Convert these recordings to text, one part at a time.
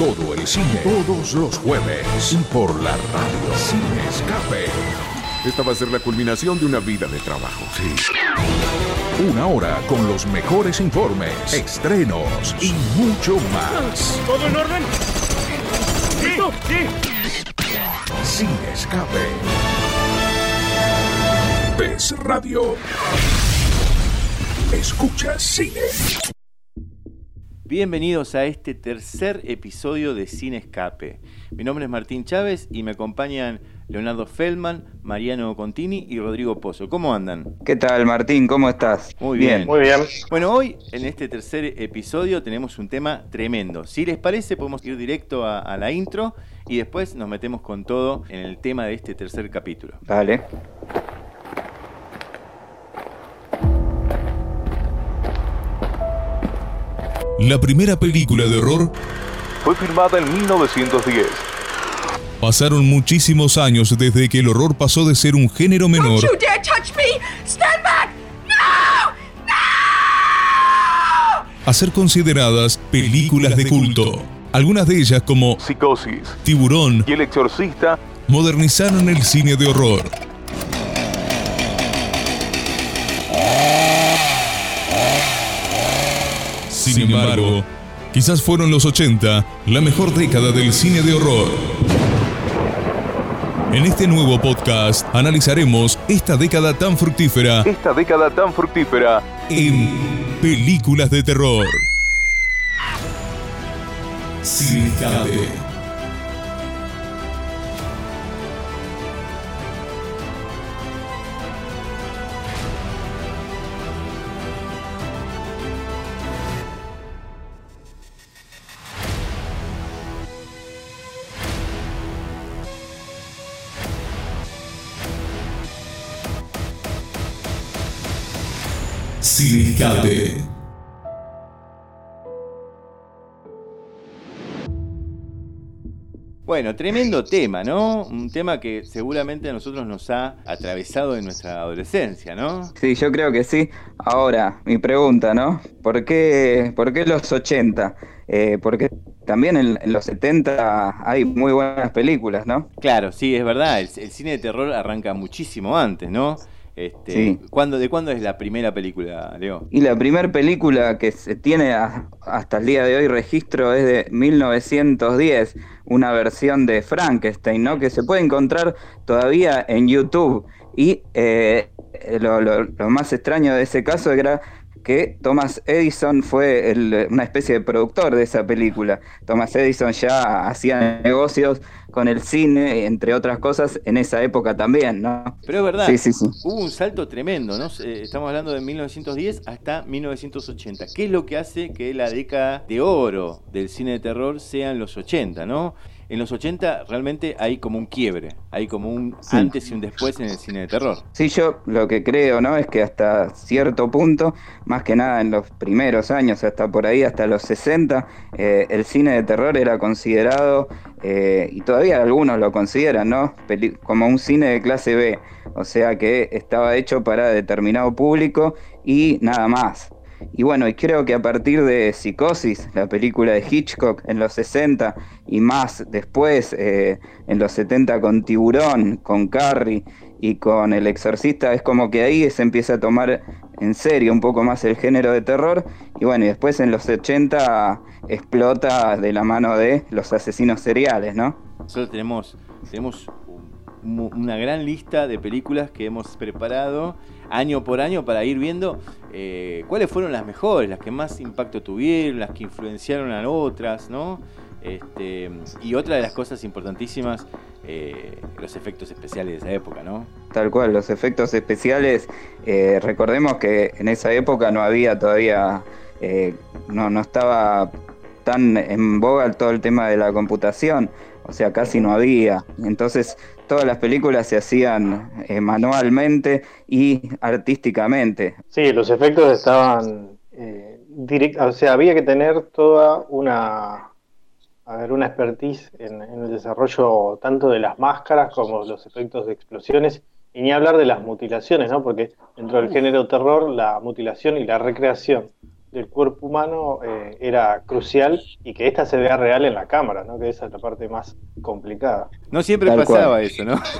Todo el cine, todos los jueves. Y por la radio Sin Escape. Esta va a ser la culminación de una vida de trabajo. Sí. Una hora con los mejores informes, estrenos y mucho más. ¿Todo en orden? ¿Listo? Sí. Sin Escape. PES Radio. Escucha cine. Bienvenidos a este tercer episodio de Sin Escape. Mi nombre es Martín Chávez y me acompañan Leonardo Feldman, Mariano Contini y Rodrigo Pozo. ¿Cómo andan? ¿Qué tal, Martín? ¿Cómo estás? Muy bien. Muy bien. Bueno, hoy en este tercer episodio tenemos un tema tremendo. Si les parece, podemos ir directo a, a la intro y después nos metemos con todo en el tema de este tercer capítulo. Dale. La primera película de horror Fue filmada en 1910. pasaron muchísimos años desde que el horror pasó de ser un género menor a ser consideradas películas de culto. Algunas de ellas, como Psicosis Tiburón, y El Exorcista modernizaron el cine de horror. Sin embargo, quizás fueron los 80 la mejor década del cine de horror. En este nuevo podcast analizaremos esta década tan fructífera esta década tan fructífera. en películas de terror. Sin escape. Sin escape. Bueno, tremendo tema, ¿no? Un tema que seguramente a nosotros nos ha atravesado en nuestra adolescencia, ¿no? Sí, yo creo que sí. Ahora, mi pregunta, ¿no? ¿Por qué, por qué los 80? Eh, porque también en, en los 70 hay muy buenas películas, ¿no? Claro, sí, es verdad. El, el cine de terror arranca muchísimo antes, ¿no? Este, Sí. ¿cuándo, ¿De cuándo es la primera película, Leo? Y la primera película que se tiene a- hasta el día de hoy registro es de 1910, una versión de Frankenstein, ¿no? Que se puede encontrar todavía en YouTube. Y eh, lo, lo- lo más extraño de ese caso era que Thomas Edison fue el- una especie de productor de esa película. Thomas Edison ya hacía negocios con el cine, entre otras cosas, en esa época también, ¿no? Pero es verdad, Sí, sí, sí. hubo un salto tremendo, ¿no? Eh, Estamos hablando de 1910 hasta 1980. ¿Qué es lo que hace que la década de oro del cine de terror sean los 80, ¿no? En los 80 realmente hay como un quiebre, hay como un Sí. antes y un después en el cine de terror. Sí, yo lo que creo, ¿no? Es que hasta cierto punto, más que nada en los primeros años, hasta por ahí, hasta los 60, eh, el cine de terror era considerado, eh, y todavía algunos lo consideran, ¿no? Peli- como un cine de clase B. O sea que estaba hecho para determinado público y nada más. Y bueno, y creo que a partir de Psicosis, la película de Hitchcock en los 60 y más después, eh, en los 70 con Tiburón, con Carrie y con El Exorcista, es como que ahí se empieza a tomar en serio un poco más el género de terror. Y bueno, y después en los 80 explota de la mano de los asesinos seriales, ¿no? Nosotros tenemos, tenemos un- una gran lista de películas que hemos preparado año por año para ir viendo eh, cuáles fueron las mejores, las que más impacto tuvieron, las que influenciaron a otras, ¿no? Este, y otra de las cosas importantísimas, eh, los efectos especiales de esa época, ¿no? Tal cual, los efectos especiales, eh, recordemos que en esa época no había todavía, eh, no, no estaba tan en boga todo el tema de la computación, o sea, casi no había. Entonces, todas las películas se hacían eh, manualmente y artísticamente. Sí, los efectos estaban eh, o sea, había que tener toda una a ver, una expertise en, en el desarrollo tanto de las máscaras como los efectos de explosiones, y ni hablar de las mutilaciones, ¿no? Porque dentro del género terror, la mutilación y la recreación del cuerpo humano eh, era crucial y que esta se vea real en la cámara, ¿no? que esa es la parte más complicada. No siempre Tal pasaba cual. eso, ¿no?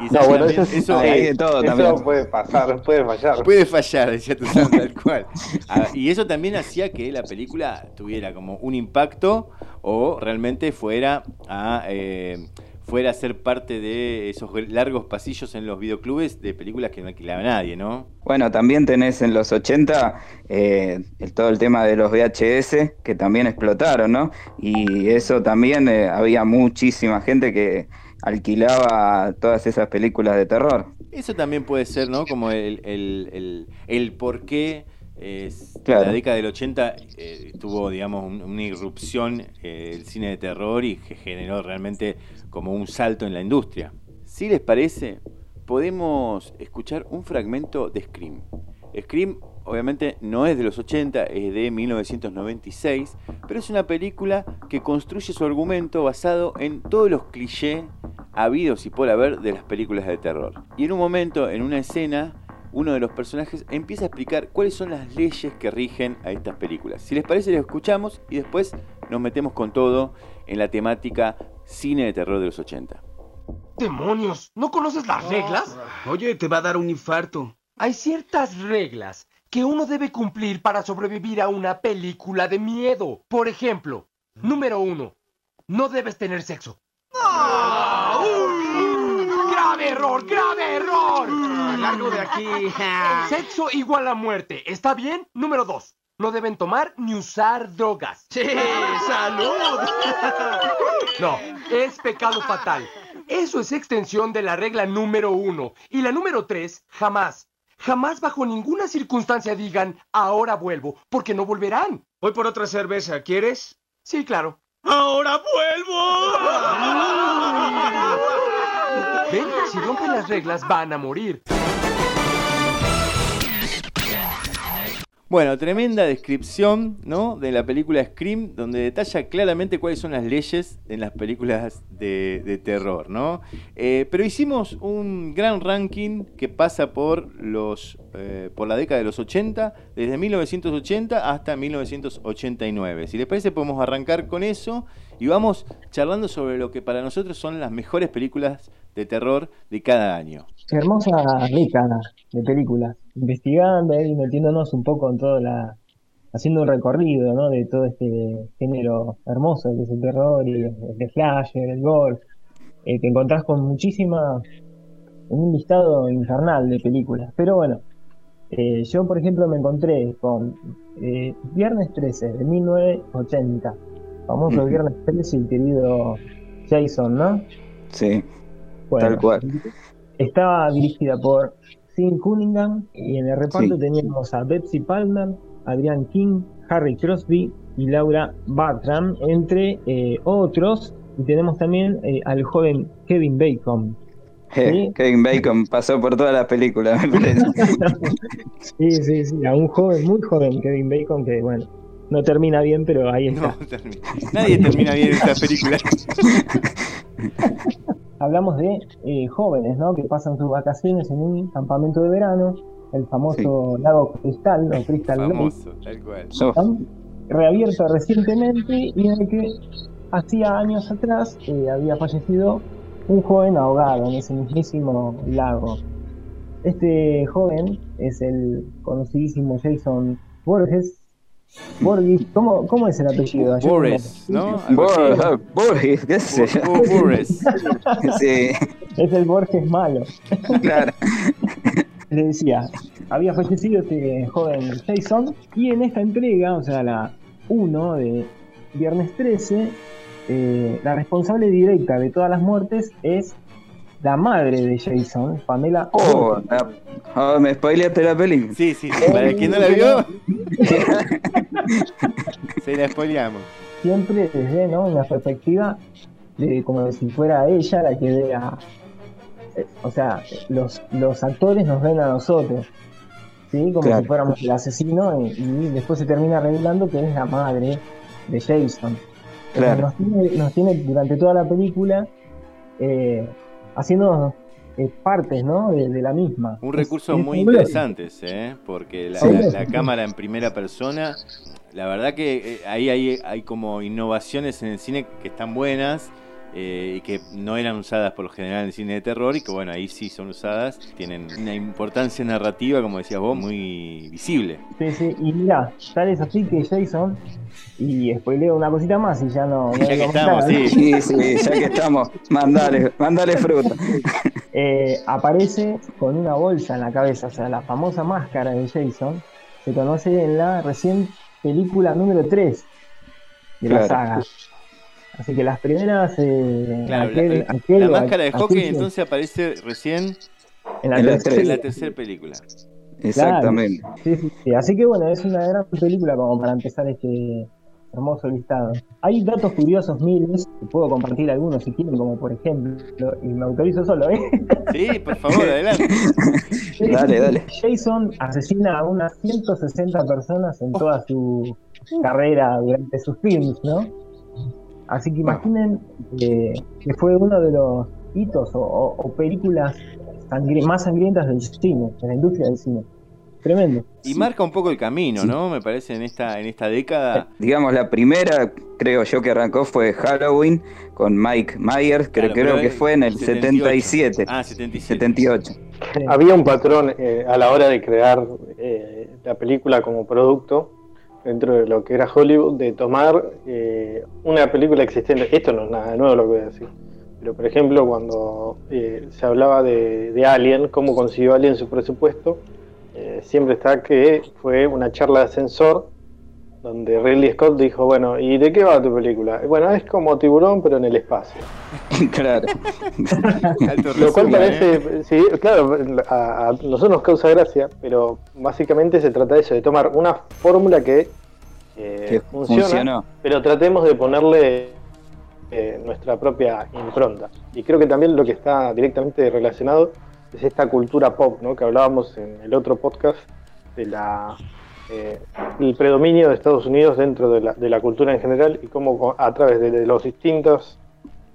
Y No, bueno, eso, sí, eso- hay de todo eso también. puede pasar, puede fallar. Puede fallar, decía tu tal cual. Ah, y eso también hacía que la película tuviera como un impacto o realmente fuera a eh, fuera a ser parte de esos largos pasillos en los videoclubes de películas que no alquilaba nadie, ¿no? Bueno, también tenés en los 80 eh, el- todo el tema de los VHS que también explotaron, ¿no? Y eso también eh, había muchísima gente que alquilaba todas esas películas de terror. Eso también puede ser, ¿no? Como el, el, el, el por qué eh, Claro. la década del 80 eh, tuvo, digamos, un- una irrupción eh, el cine de terror y que generó realmente como un salto en la industria. Si les parece, podemos escuchar un fragmento de Scream. Scream obviamente no es de los 80, es de 1996, pero es una película que construye su argumento basado en todos los clichés habidos y por haber de las películas de terror. Y en un momento, en una escena, uno de los personajes empieza a explicar cuáles son las leyes que rigen a estas películas. Si les parece, lo escuchamos y después nos metemos con todo en la temática cine de terror de los 80. ¡Demonios! ¿No conoces las reglas? Oye, te va a dar un infarto. Hay ciertas reglas que uno debe cumplir para sobrevivir a una película de miedo. Por ejemplo, número uno, no debes tener sexo. ¡Grave error! ¡Grave error! Largo de aquí. Sexo igual a muerte. ¿Está bien? Número dos. No deben tomar ni usar drogas. ¡Sí! ¡Salud! No, es pecado fatal. Eso es extensión de la regla número uno. Y la número tres, jamás. Jamás bajo ninguna circunstancia digan, ahora vuelvo, porque no volverán. Voy por otra cerveza, ¿quieres? Sí, claro. ¡Ahora vuelvo! Ven, si rompen las reglas van a morir. Bueno, tremenda descripción ¿no? de la película Scream, donde detalla claramente cuáles son las leyes en las películas de, terror. ¿no? Eh, pero hicimos un gran ranking que pasa por, los, eh, por la década de los 80, desde 1980 hasta 1989. Si les parece, podemos arrancar con eso y vamos charlando sobre lo que para nosotros son las mejores películas de terror de cada año. Hermosa década de películas, investigando y metiéndonos un poco en toda la, haciendo un recorrido, ¿no? De todo este género hermoso que es el terror y el de slasher, el gore, eh, te encontrás con muchísima, un listado infernal de películas. Pero bueno, eh, yo por ejemplo me encontré con eh, Viernes 13 de 1980, famoso. Viernes 13 y querido Jason, ¿no? Sí, Bueno, tal cual. Estaba dirigida por Sean Cunningham y en el reparto Sí. teníamos a Betsy Palmer, Adrian King, Harry Crosby y Laura Bartram, entre eh, otros. Y tenemos también eh, al joven Kevin Bacon. Sí. Kevin Bacon pasó por toda la película, me parece. sí, sí, sí, a un joven, muy joven Kevin Bacon que, bueno, no termina bien, pero ahí está. No, termina- Nadie termina bien esta película. Hablamos de eh, jóvenes, ¿no? Que pasan sus vacaciones en un campamento de verano, el famoso lago Cristal o Crystal Lake. Famoso, tal cual. Reabierto recientemente y en el que hacía años atrás eh, había fallecido un joven ahogado en ese mismísimo lago. Este joven es el conocidísimo Jason Borges. Borges, ¿cómo, cómo es el apellido? Ayer Boris, me- ¿no? Algo así. Bor- Borges, qué sé yo. Bo- Bo- Boris. Sí, Es el Borges malo. claro. Le decía, había fallecido este joven Jason y en esta entrega, o sea, la 1 de Viernes 13, eh, la responsable directa de todas las muertes es la madre de Jason, Pamela Oh, la- oh, me spoileaste la peli. Sí, sí, sí, para el que no la vio, se la spoileamos. Siempre desde ¿no? una perspectiva de como si fuera ella la que vea. eh, O sea, los, los actores nos ven a nosotros, ¿sí? Como Claro. si fuéramos el asesino y, y después se termina revelando que es la madre de Jason. Claro. Nos tiene, nos tiene durante toda la película eh, haciendo eh, partes, ¿no? De, de la misma. Un recurso es muy interesante ese, ¿eh? porque la, Sí. la- la cámara en primera persona, la verdad que eh, ahí hay, hay como innovaciones en el cine que están buenas eh, y que no eran usadas por lo general en el cine de terror y que bueno, ahí sí son usadas, tienen una importancia narrativa, como decías vos, muy visible. Sí, sí, y mira, tal es así que Jason, y spoileo una cosita más y ya no. no Ya que estamos, nada. sí. Sí, sí, ya que estamos, mandale, mandale fruta. Eh, aparece con una bolsa en la cabeza, o sea, la famosa máscara de Jason se conoce en la recién película número 3 de la saga. Así que las primeras. eh, Claro, aquel- la, aquel la o máscara de hockey que- entonces aparece recién en la en la tercera. tres. en la tercera película. Exactamente. Sí, sí, sí. Así que bueno, es una gran película como para empezar este hermoso listado. Hay datos curiosos miles, que puedo compartir algunos si quieren, como por ejemplo, y me autorizo solo, ¿eh? Sí, por favor, adelante. Dale, dale. Jason asesina a unas 160 personas en toda su carrera durante sus films, ¿no? Así que imaginen eh, que fue uno de los hitos o, o- o películas sangri- más sangrientas del cine, de la industria del cine. Tremendo. Y marca un poco el camino, ¿no? Me parece en esta, en esta década. Digamos, la primera, creo yo que arrancó fue Halloween con Mike Myers, creo, Claro, creo que fue en el 78. 77. Ah, 77. 78. Sí. Había un patrón eh, a la hora de crear eh, la película como producto dentro de lo que era Hollywood, de tomar eh, una película existente. Esto no es nada nuevo lo que voy a decir. Pero, por ejemplo, cuando eh, se hablaba de, Alien, cómo consiguió Alien su presupuesto, eh, siempre está que fue una charla de ascensor donde Ridley Scott dijo, bueno, ¿y de qué va tu película? Bueno, es como tiburón, pero en el espacio. claro. Alto Lo cual resumen, ¿eh? parece, sí, claro, a, a nosotros nos causa gracia, pero básicamente se trata de eso, de tomar una fórmula que, eh, Que funciona, funcionó. pero tratemos de ponerle eh, nuestra propia impronta. Y creo que también lo que está directamente relacionado es esta cultura pop, ¿no? que hablábamos en el otro podcast de la eh, el predominio de Estados Unidos dentro de la, de la cultura en general y cómo a través de, de las distintas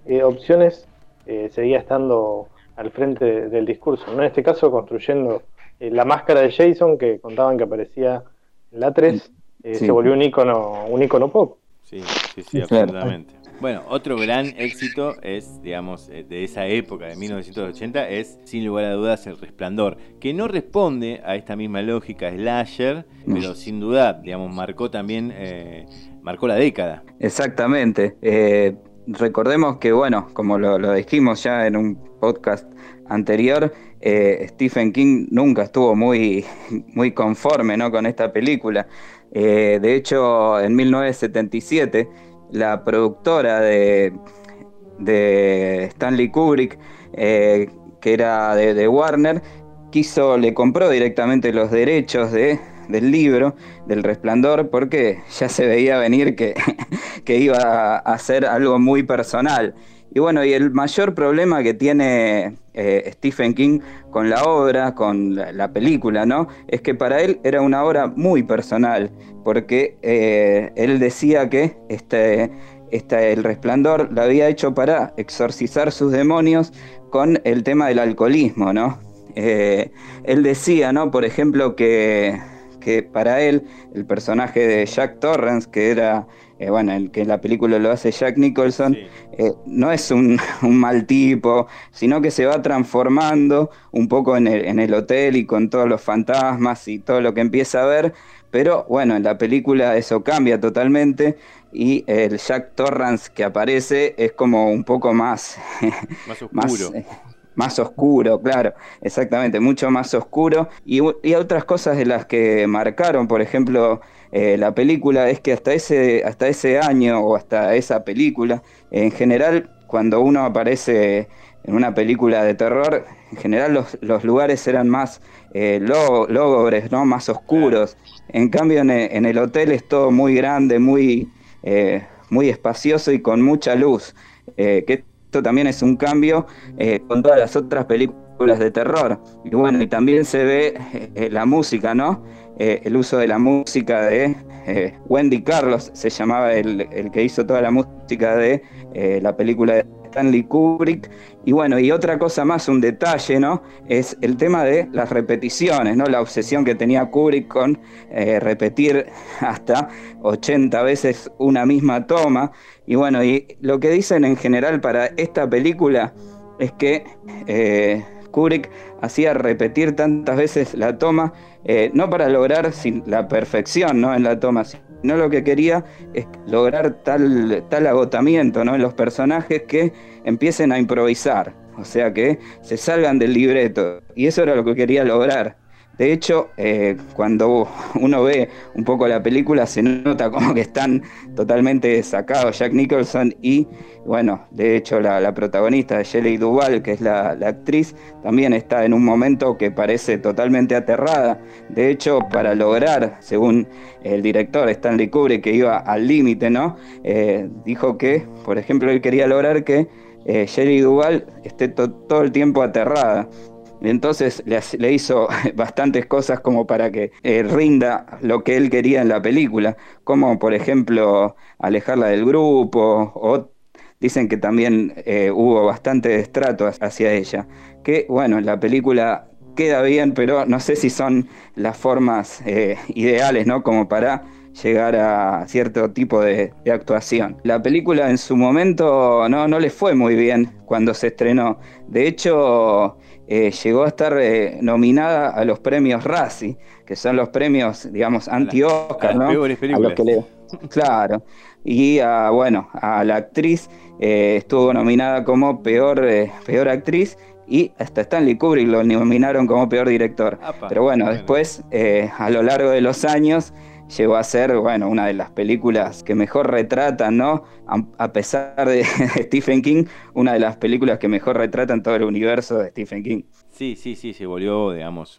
eh, opciones eh, seguía estando al frente de- del discurso. ¿no? En este caso, construyendo eh, la máscara de Jason que contaban que aparecía en la 3, eh, Sí. se volvió un icono, un icono pop. Sí, sí, sí, absolutamente. Bueno, otro gran éxito es, digamos, eh, de esa época, de 1980, es sin lugar a dudas El Resplandor, que no responde a esta misma lógica slasher, pero sin duda, digamos, marcó también, eh, marcó la década. Exactamente. Eh, recordemos que, bueno, como lo, lo dijimos ya en un podcast anterior, eh, Stephen King nunca estuvo muy, muy conforme ¿no? con esta película. De hecho, en 1977, la productora de, de Stanley Kubrick, eh, que era de, de Warner, quiso, le compró directamente los derechos de, del libro, del resplandor, porque ya se veía venir que, que iba a ser algo muy personal. Y bueno, y el mayor problema que tiene eh, Stephen King con la obra, con la, la película, ¿no? Es que para él era una obra muy personal, porque eh, él decía que este, este, el resplandor lo había hecho para exorcizar sus demonios con el tema del alcoholismo, ¿no? Eh, él decía, ¿no? Por ejemplo, que, que para él el personaje de Jack Torrance, que era, eh, bueno, el que en la película lo hace Jack Nicholson, Sí. eh, no es un, un mal tipo, sino que se va transformando un poco en el, en el hotel y con todos los fantasmas y todo lo que empieza a ver, pero bueno, en la película eso cambia totalmente y el Jack Torrance que aparece es como un poco más, Más oscuro. más, eh, más oscuro, claro, exactamente, mucho más oscuro. Y, y otras cosas de las que marcaron, por ejemplo, eh, la película, es que hasta ese, hasta ese año o hasta esa película, en general, cuando uno aparece en una película de terror, en general los, los lugares eran más eh, lógubres, ¿no? más oscuros. En cambio, en en el hotel es todo muy grande, muy, eh, muy espacioso y con mucha luz. eh, que esto también es un cambio eh, con todas las otras películas de terror. Y bueno, y también se ve la música, ¿no? Eh, el uso de la música de eh, Wendy Carlos, se llamaba el, el que hizo toda la música de eh, la película de Stanley Kubrick. Y bueno, y otra cosa más, un detalle, ¿no? Es el tema de las repeticiones, ¿no? La obsesión que tenía Kubrick con repetir hasta 80 veces una misma toma. Y bueno, y lo que dicen en general para esta película es que Kubrick hacía repetir tantas veces la toma, eh, no para lograr la perfección ¿no? en la toma, sino lo que quería es lograr tal, tal agotamiento ¿no? en los personajes que empiecen a improvisar, o sea que se salgan del libreto. Y eso era lo que quería lograr. De hecho, eh, cuando uno ve un poco la película, se nota como que están totalmente sacados Jack Nicholson y, bueno, de hecho la, protagonista de Shelley Duvall, que es la, actriz, también está en un momento que parece totalmente aterrada. De hecho, para lograr, según el director Stanley Kubrick, que iba al límite, ¿no? Eh, dijo que, por ejemplo, él quería lograr que eh, Shelley Duvall esté todo el tiempo aterrada. Entonces le, hizo bastantes cosas como para que eh, rinda lo que él quería en la película, como por ejemplo alejarla del grupo, o dicen que también eh, hubo bastante destrato hacia ella, que bueno, en la película queda bien, pero no sé si son las formas eh, ideales, ¿no? Como para llegar a cierto tipo de, actuación. La película en su momento no, no le fue muy bien cuando se estrenó. De hecho, eh, llegó a estar eh, nominada a los premios Razzie, que son los premios, digamos, anti-Oscar, ¿no? A los que le... Claro. Y a, bueno, a la actriz eh, estuvo nominada como peor, peor actriz y hasta Stanley Kubrick lo nominaron como peor director. Pero bueno, después, a lo largo de los años, llegó a ser, bueno, una de las películas que mejor retratan, ¿no? A, pesar de, Stephen King, una de las películas que mejor retratan todo el universo de Stephen King. Sí, sí, sí, se volvió, digamos,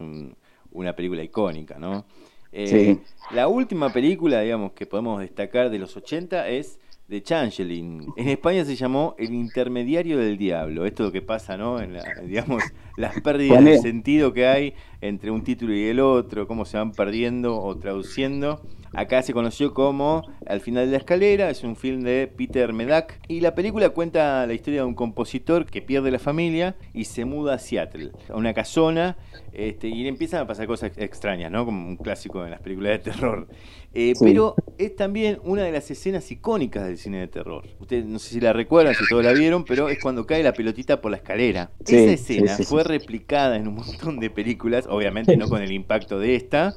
una película icónica, ¿no? Eh, la última película, digamos, que podemos destacar de los 80 es de Changeling. En España se llamó El intermediario del diablo. Esto es lo que pasa, ¿no? En digamos, las pérdidas de sentido que hay entre un título y el otro, cómo se van perdiendo o traduciendo. Acá se conoció como Al final de la escalera, es un film de Peter Medak y la película cuenta la historia de un compositor que pierde la familia y se muda a Seattle, a una casona, este, y le empiezan a pasar cosas extrañas, ¿no? Como un clásico en las películas de terror. Eh, pero es también una de las escenas icónicas del cine de terror. Ustedes no sé si la recuerdan, si todos la vieron, pero es cuando cae la pelotita por la escalera. Esa escena fue replicada en un montón de películas, obviamente no con el impacto de esta,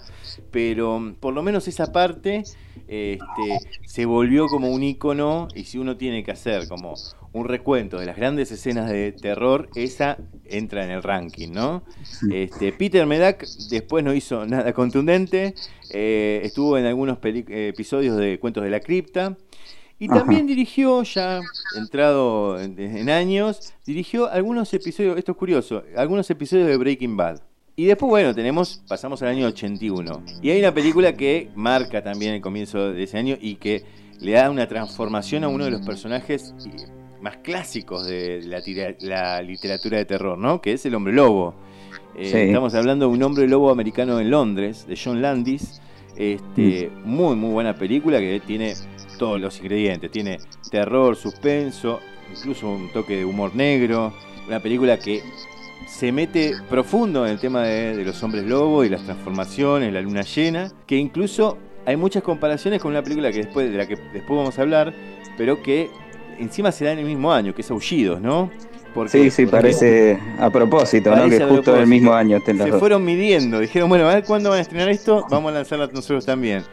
pero por lo menos esa parte este, se volvió como un icono y si uno tiene que hacer como un recuento de las grandes escenas de terror, esa entra en el ranking, ¿no? Este, Peter Medak después no hizo nada contundente, eh, estuvo en algunos episodios de Cuentos de la Cripta. Y también dirigió, ya entrado en, años, dirigió algunos episodios, esto es curioso, algunos episodios de Breaking Bad. Y después, bueno, tenemos, pasamos al año 81. Y hay una película que marca también el comienzo de ese año y que le da una transformación a uno de los personajes más clásicos de la, literatura de terror, ¿no? Que es el hombre lobo. Eh, estamos hablando de un hombre lobo americano en Londres, de John Landis. Este, mm. Muy, muy buena película que tiene todos los ingredientes. Tiene terror, suspenso, incluso un toque de humor negro. Una película que se mete profundo en el tema de, los hombres lobo y las transformaciones, la luna llena, que incluso hay muchas comparaciones con una película que después, de la que después vamos a hablar, pero que encima se da en el mismo año, que es Aullidos, ¿no? sí, sí, parece a propósito, ¿no? Que justo el mismo año Se fueron midiendo, dijeron, bueno, a ver cuándo van a estrenar esto, vamos a lanzarla nosotros también.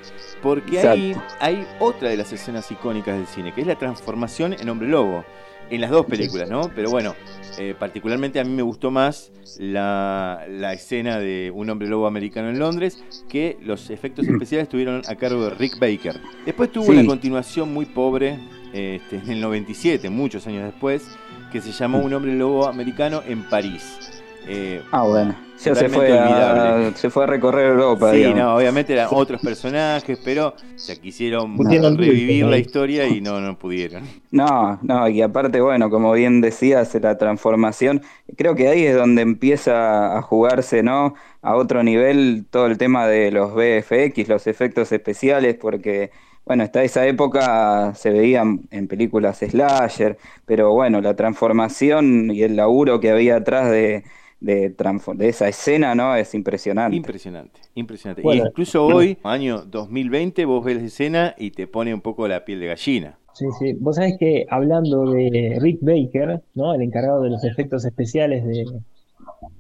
Porque ahí hay otra de las escenas icónicas del cine, que es la transformación en hombre lobo. En las dos películas, ¿no? Pero bueno, eh, particularmente a mí me gustó más la, escena de un hombre lobo americano en Londres, que los efectos especiales estuvieron a cargo de Rick Baker. Después tuvo una continuación muy pobre este, en el 97, muchos años después, que se llamó Un hombre lobo americano en París. Eh, ah, bueno. se fue, a, se fue a recorrer Europa. Sí, no, obviamente eran otros personajes, pero se quisieron revivir la historia y no, no pudieron. No, no, y aparte, bueno, como bien decías, la transformación, creo que ahí es donde empieza a jugarse, ¿no? A otro nivel todo el tema de los VFX, los efectos especiales, porque bueno, hasta esa época se veían en películas slasher, pero bueno, la transformación y el laburo que había atrás de, de, transfor- de esa escena, ¿no? Es impresionante. Impresionante, impresionante. Bueno. y incluso hoy, año 2020, vos ves la escena y te pone un poco la piel de gallina. Sí, sí. Vos sabés que hablando de Rick Baker, ¿no? El encargado de los efectos especiales de,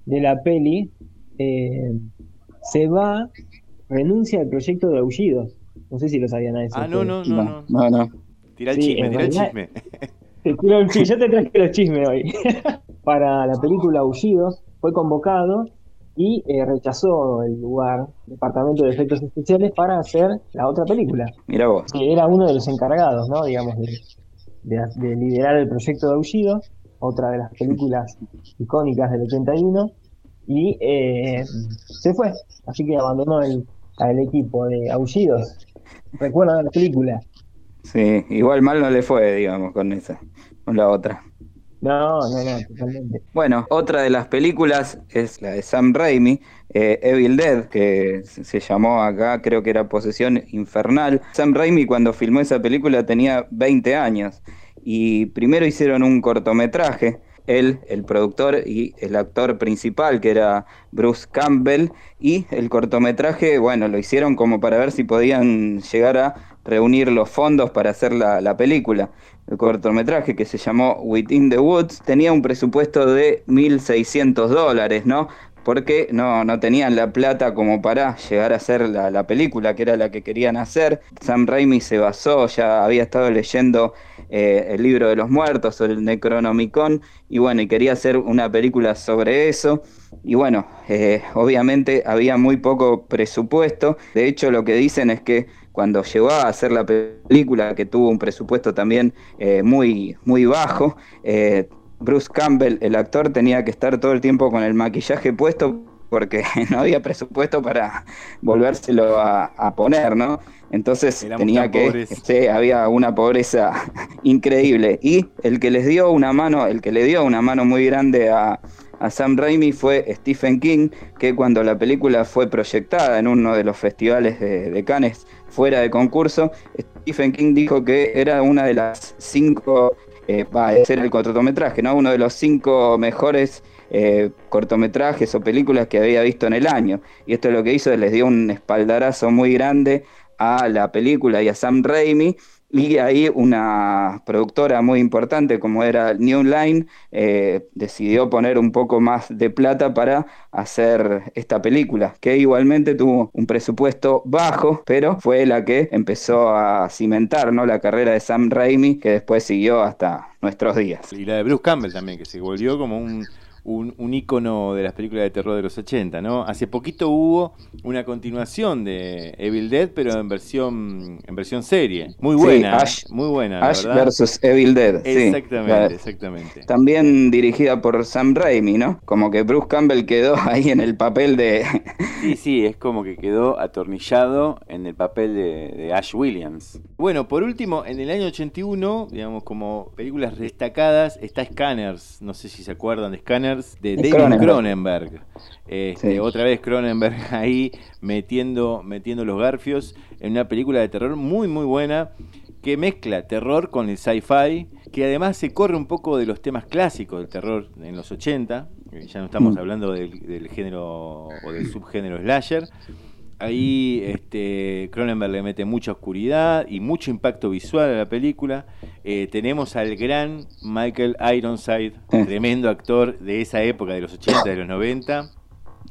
de la peli, eh, se va, renuncia al proyecto de Aullidos. No sé si lo sabían a eso. Ah, no, no, no, no. No, no. Tira el Sí, chisme, tira el chisme. Te tiro el chisme, yo te traje los chismes hoy. Para la película Aullidos fue convocado y eh, rechazó el lugar, Departamento de Efectos Especiales, para hacer la otra película. Mira vos. que era uno de los encargados, ¿no? Digamos, de, de- de liderar el proyecto de Aullido, otra de las películas icónicas del 81, y eh, se fue. Así que abandonó el, al equipo de Aullidos. ¿Recuerdan la película? Sí, igual mal no le fue, digamos, con esa, con la otra. No, no, no, totalmente. Bueno, otra de las películas es la de Sam Raimi, eh, Evil Dead, que se se llamó acá, creo que era Posesión Infernal. Sam Raimi cuando filmó esa película tenía 20 años y primero hicieron un cortometraje, él, el productor y el actor principal, que era Bruce Campbell, y el cortometraje, bueno, lo hicieron como para ver si podían llegar a reunir los fondos para hacer la, la película. El cortometraje que se llamó Within the Woods tenía un presupuesto de 1.600 dólares, ¿no? Porque no, no tenían la plata como para llegar a hacer la, la película, que era la que querían hacer. Sam Raimi se basó, ya había estado leyendo eh, el libro de los muertos, o el Necronomicon, y bueno, y quería hacer una película sobre eso. Y bueno, eh, obviamente había muy poco presupuesto. De hecho, lo que dicen es que cuando llegó a hacer la película, que tuvo un presupuesto también eh, muy, muy bajo, eh, Bruce Campbell, el actor, tenía que estar todo el tiempo con el maquillaje puesto porque no había presupuesto para volvérselo a, a poner, ¿no? Entonces Éramos tenía que, pobres. sí, había una pobreza increíble. Y el que les dio una mano, el que le dio una mano muy grande a, a Sam Raimi fue Stephen King, que cuando la película fue proyectada en uno de los festivales de, de Cannes fuera de concurso, Stephen King dijo que era una de las cinco, eh, va a ser el cortometraje, ¿no? Uno de los cinco mejores eh, cortometrajes o películas que había visto en el año. Y esto lo que hizo, les dio un espaldarazo muy grande a la película y a Sam Raimi. Y ahí una productora muy importante como era New Line eh, decidió poner un poco más de plata para hacer esta película, que igualmente tuvo un presupuesto bajo, pero fue la que empezó a cimentar ¿no? la carrera de Sam Raimi, que después siguió hasta nuestros días. Y la de Bruce Campbell también, que se volvió como un, un, un ícono de las películas de terror de los 80, ¿no? Hace poquito hubo una continuación de Evil Dead, pero en versión en versión serie. Muy Sí, buena, Ash- muy buena, la Ash verdad. versus Evil Dead. sí. Exactamente, La- exactamente. También dirigida por Sam Raimi, ¿no? Como que Bruce Campbell quedó ahí en el papel de... Sí, sí, es como que quedó atornillado en el papel de, de Ash Williams. Bueno, por último, en el año 81, digamos, como películas destacadas, está Scanners. No sé si se acuerdan de Scanners, de De David Cronenberg. Cronenberg. Este, Sí. Otra vez Cronenberg ahí metiendo, metiendo los garfios en una película de terror muy, muy buena que mezcla terror con el sci-fi, que además se corre un poco de los temas clásicos del terror en los 80. eh, Ya no estamos Mm. hablando del, del género o del subgénero slasher. Ahí este, Cronenberg le mete mucha oscuridad y mucho impacto visual a la película. Eh, tenemos al gran Michael Ironside, Eh. tremendo actor de esa época, de los 80, de los 90.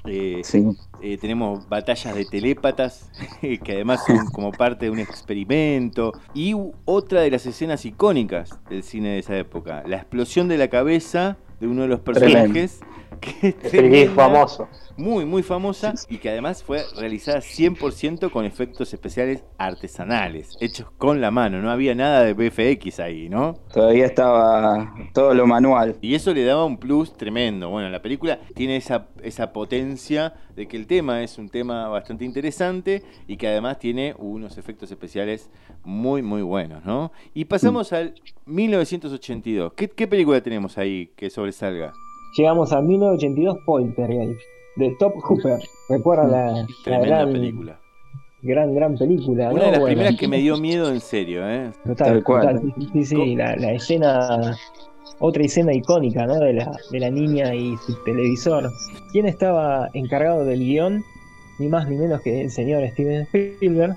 Eh, Sí. eh, tenemos batallas de telépatas, que además son como parte de un experimento. Y otra de las escenas icónicas del cine de esa época, la explosión de la cabeza de uno de los personajes, que es famoso. muy, muy famosa y que además fue realizada 100% con efectos especiales artesanales, hechos con la mano, no había nada de VFX ahí, ¿no? Todavía estaba todo lo manual. Y eso le daba un plus tremendo. Bueno, la película tiene esa, esa potencia de que el tema es un tema bastante interesante y que además tiene unos efectos especiales muy, muy buenos, ¿no? Y pasamos al 1982. ¿Qué, qué película tenemos ahí que sobresalga? Llegamos a 1982 Poltergeist, de Top Hooper. ¿Recuerdan la, la Tremenda gran, película. gran, gran película. Una ¿no? de las Bueno, primeras que me dio miedo en serio, ¿eh? Total, Tal cual. total, sí, sí, sí, la, la escena, otra escena icónica, ¿no? De la, de la niña y su televisor. ¿Quién estaba encargado del guion? Ni más ni menos que el señor Steven Spielberg,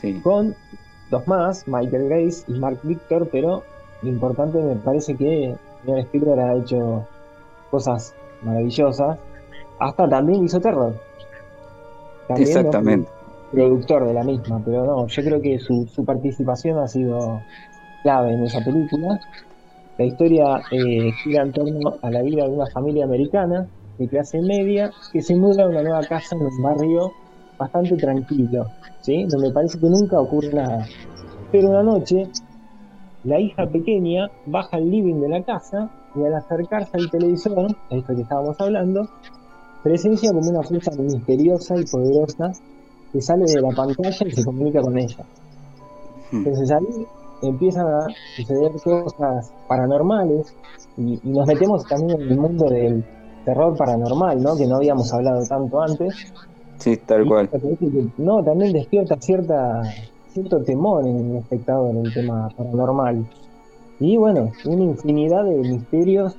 Sí. con dos más, Michael Grace y Mark Victor, pero lo importante me parece que el señor Spielberg ha hecho cosas maravillosas, hasta también hizo terror. También, ¿no? Exactamente. productor de la misma, pero no, yo creo que su, su participación ha sido clave en esa película. La historia eh, gira en torno a la vida de una familia americana de clase media que se muda a una nueva casa en un barrio bastante tranquilo, ¿sí? donde parece que nunca ocurre nada. Pero una noche, la hija pequeña baja al living de la casa y al acercarse al televisor, esto que estábamos hablando, presencia como una fuerza misteriosa y poderosa que sale de la pantalla y se comunica con ella. Hmm. Entonces ahí empiezan a suceder cosas paranormales y, y nos metemos también en el mundo del terror paranormal, ¿no? Que no habíamos hablado tanto antes. Sí, tal Y cual. no, también despierta cierta cierto temor en el espectador en el tema paranormal. Y bueno, una infinidad de misterios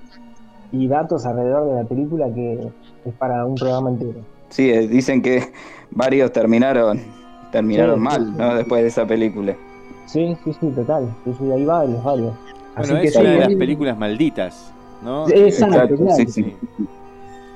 y datos alrededor de la película que es para un programa entero. Sí, eh, dicen que varios terminaron terminaron Sí, mal, sí, ¿no? sí. Después de esa película. Sí, sí, sí, total. Sí, sí, hay varios, varios. Así Bueno, que es sí, una de las ahí- películas malditas, ¿no? Exacto, Exacto, claro.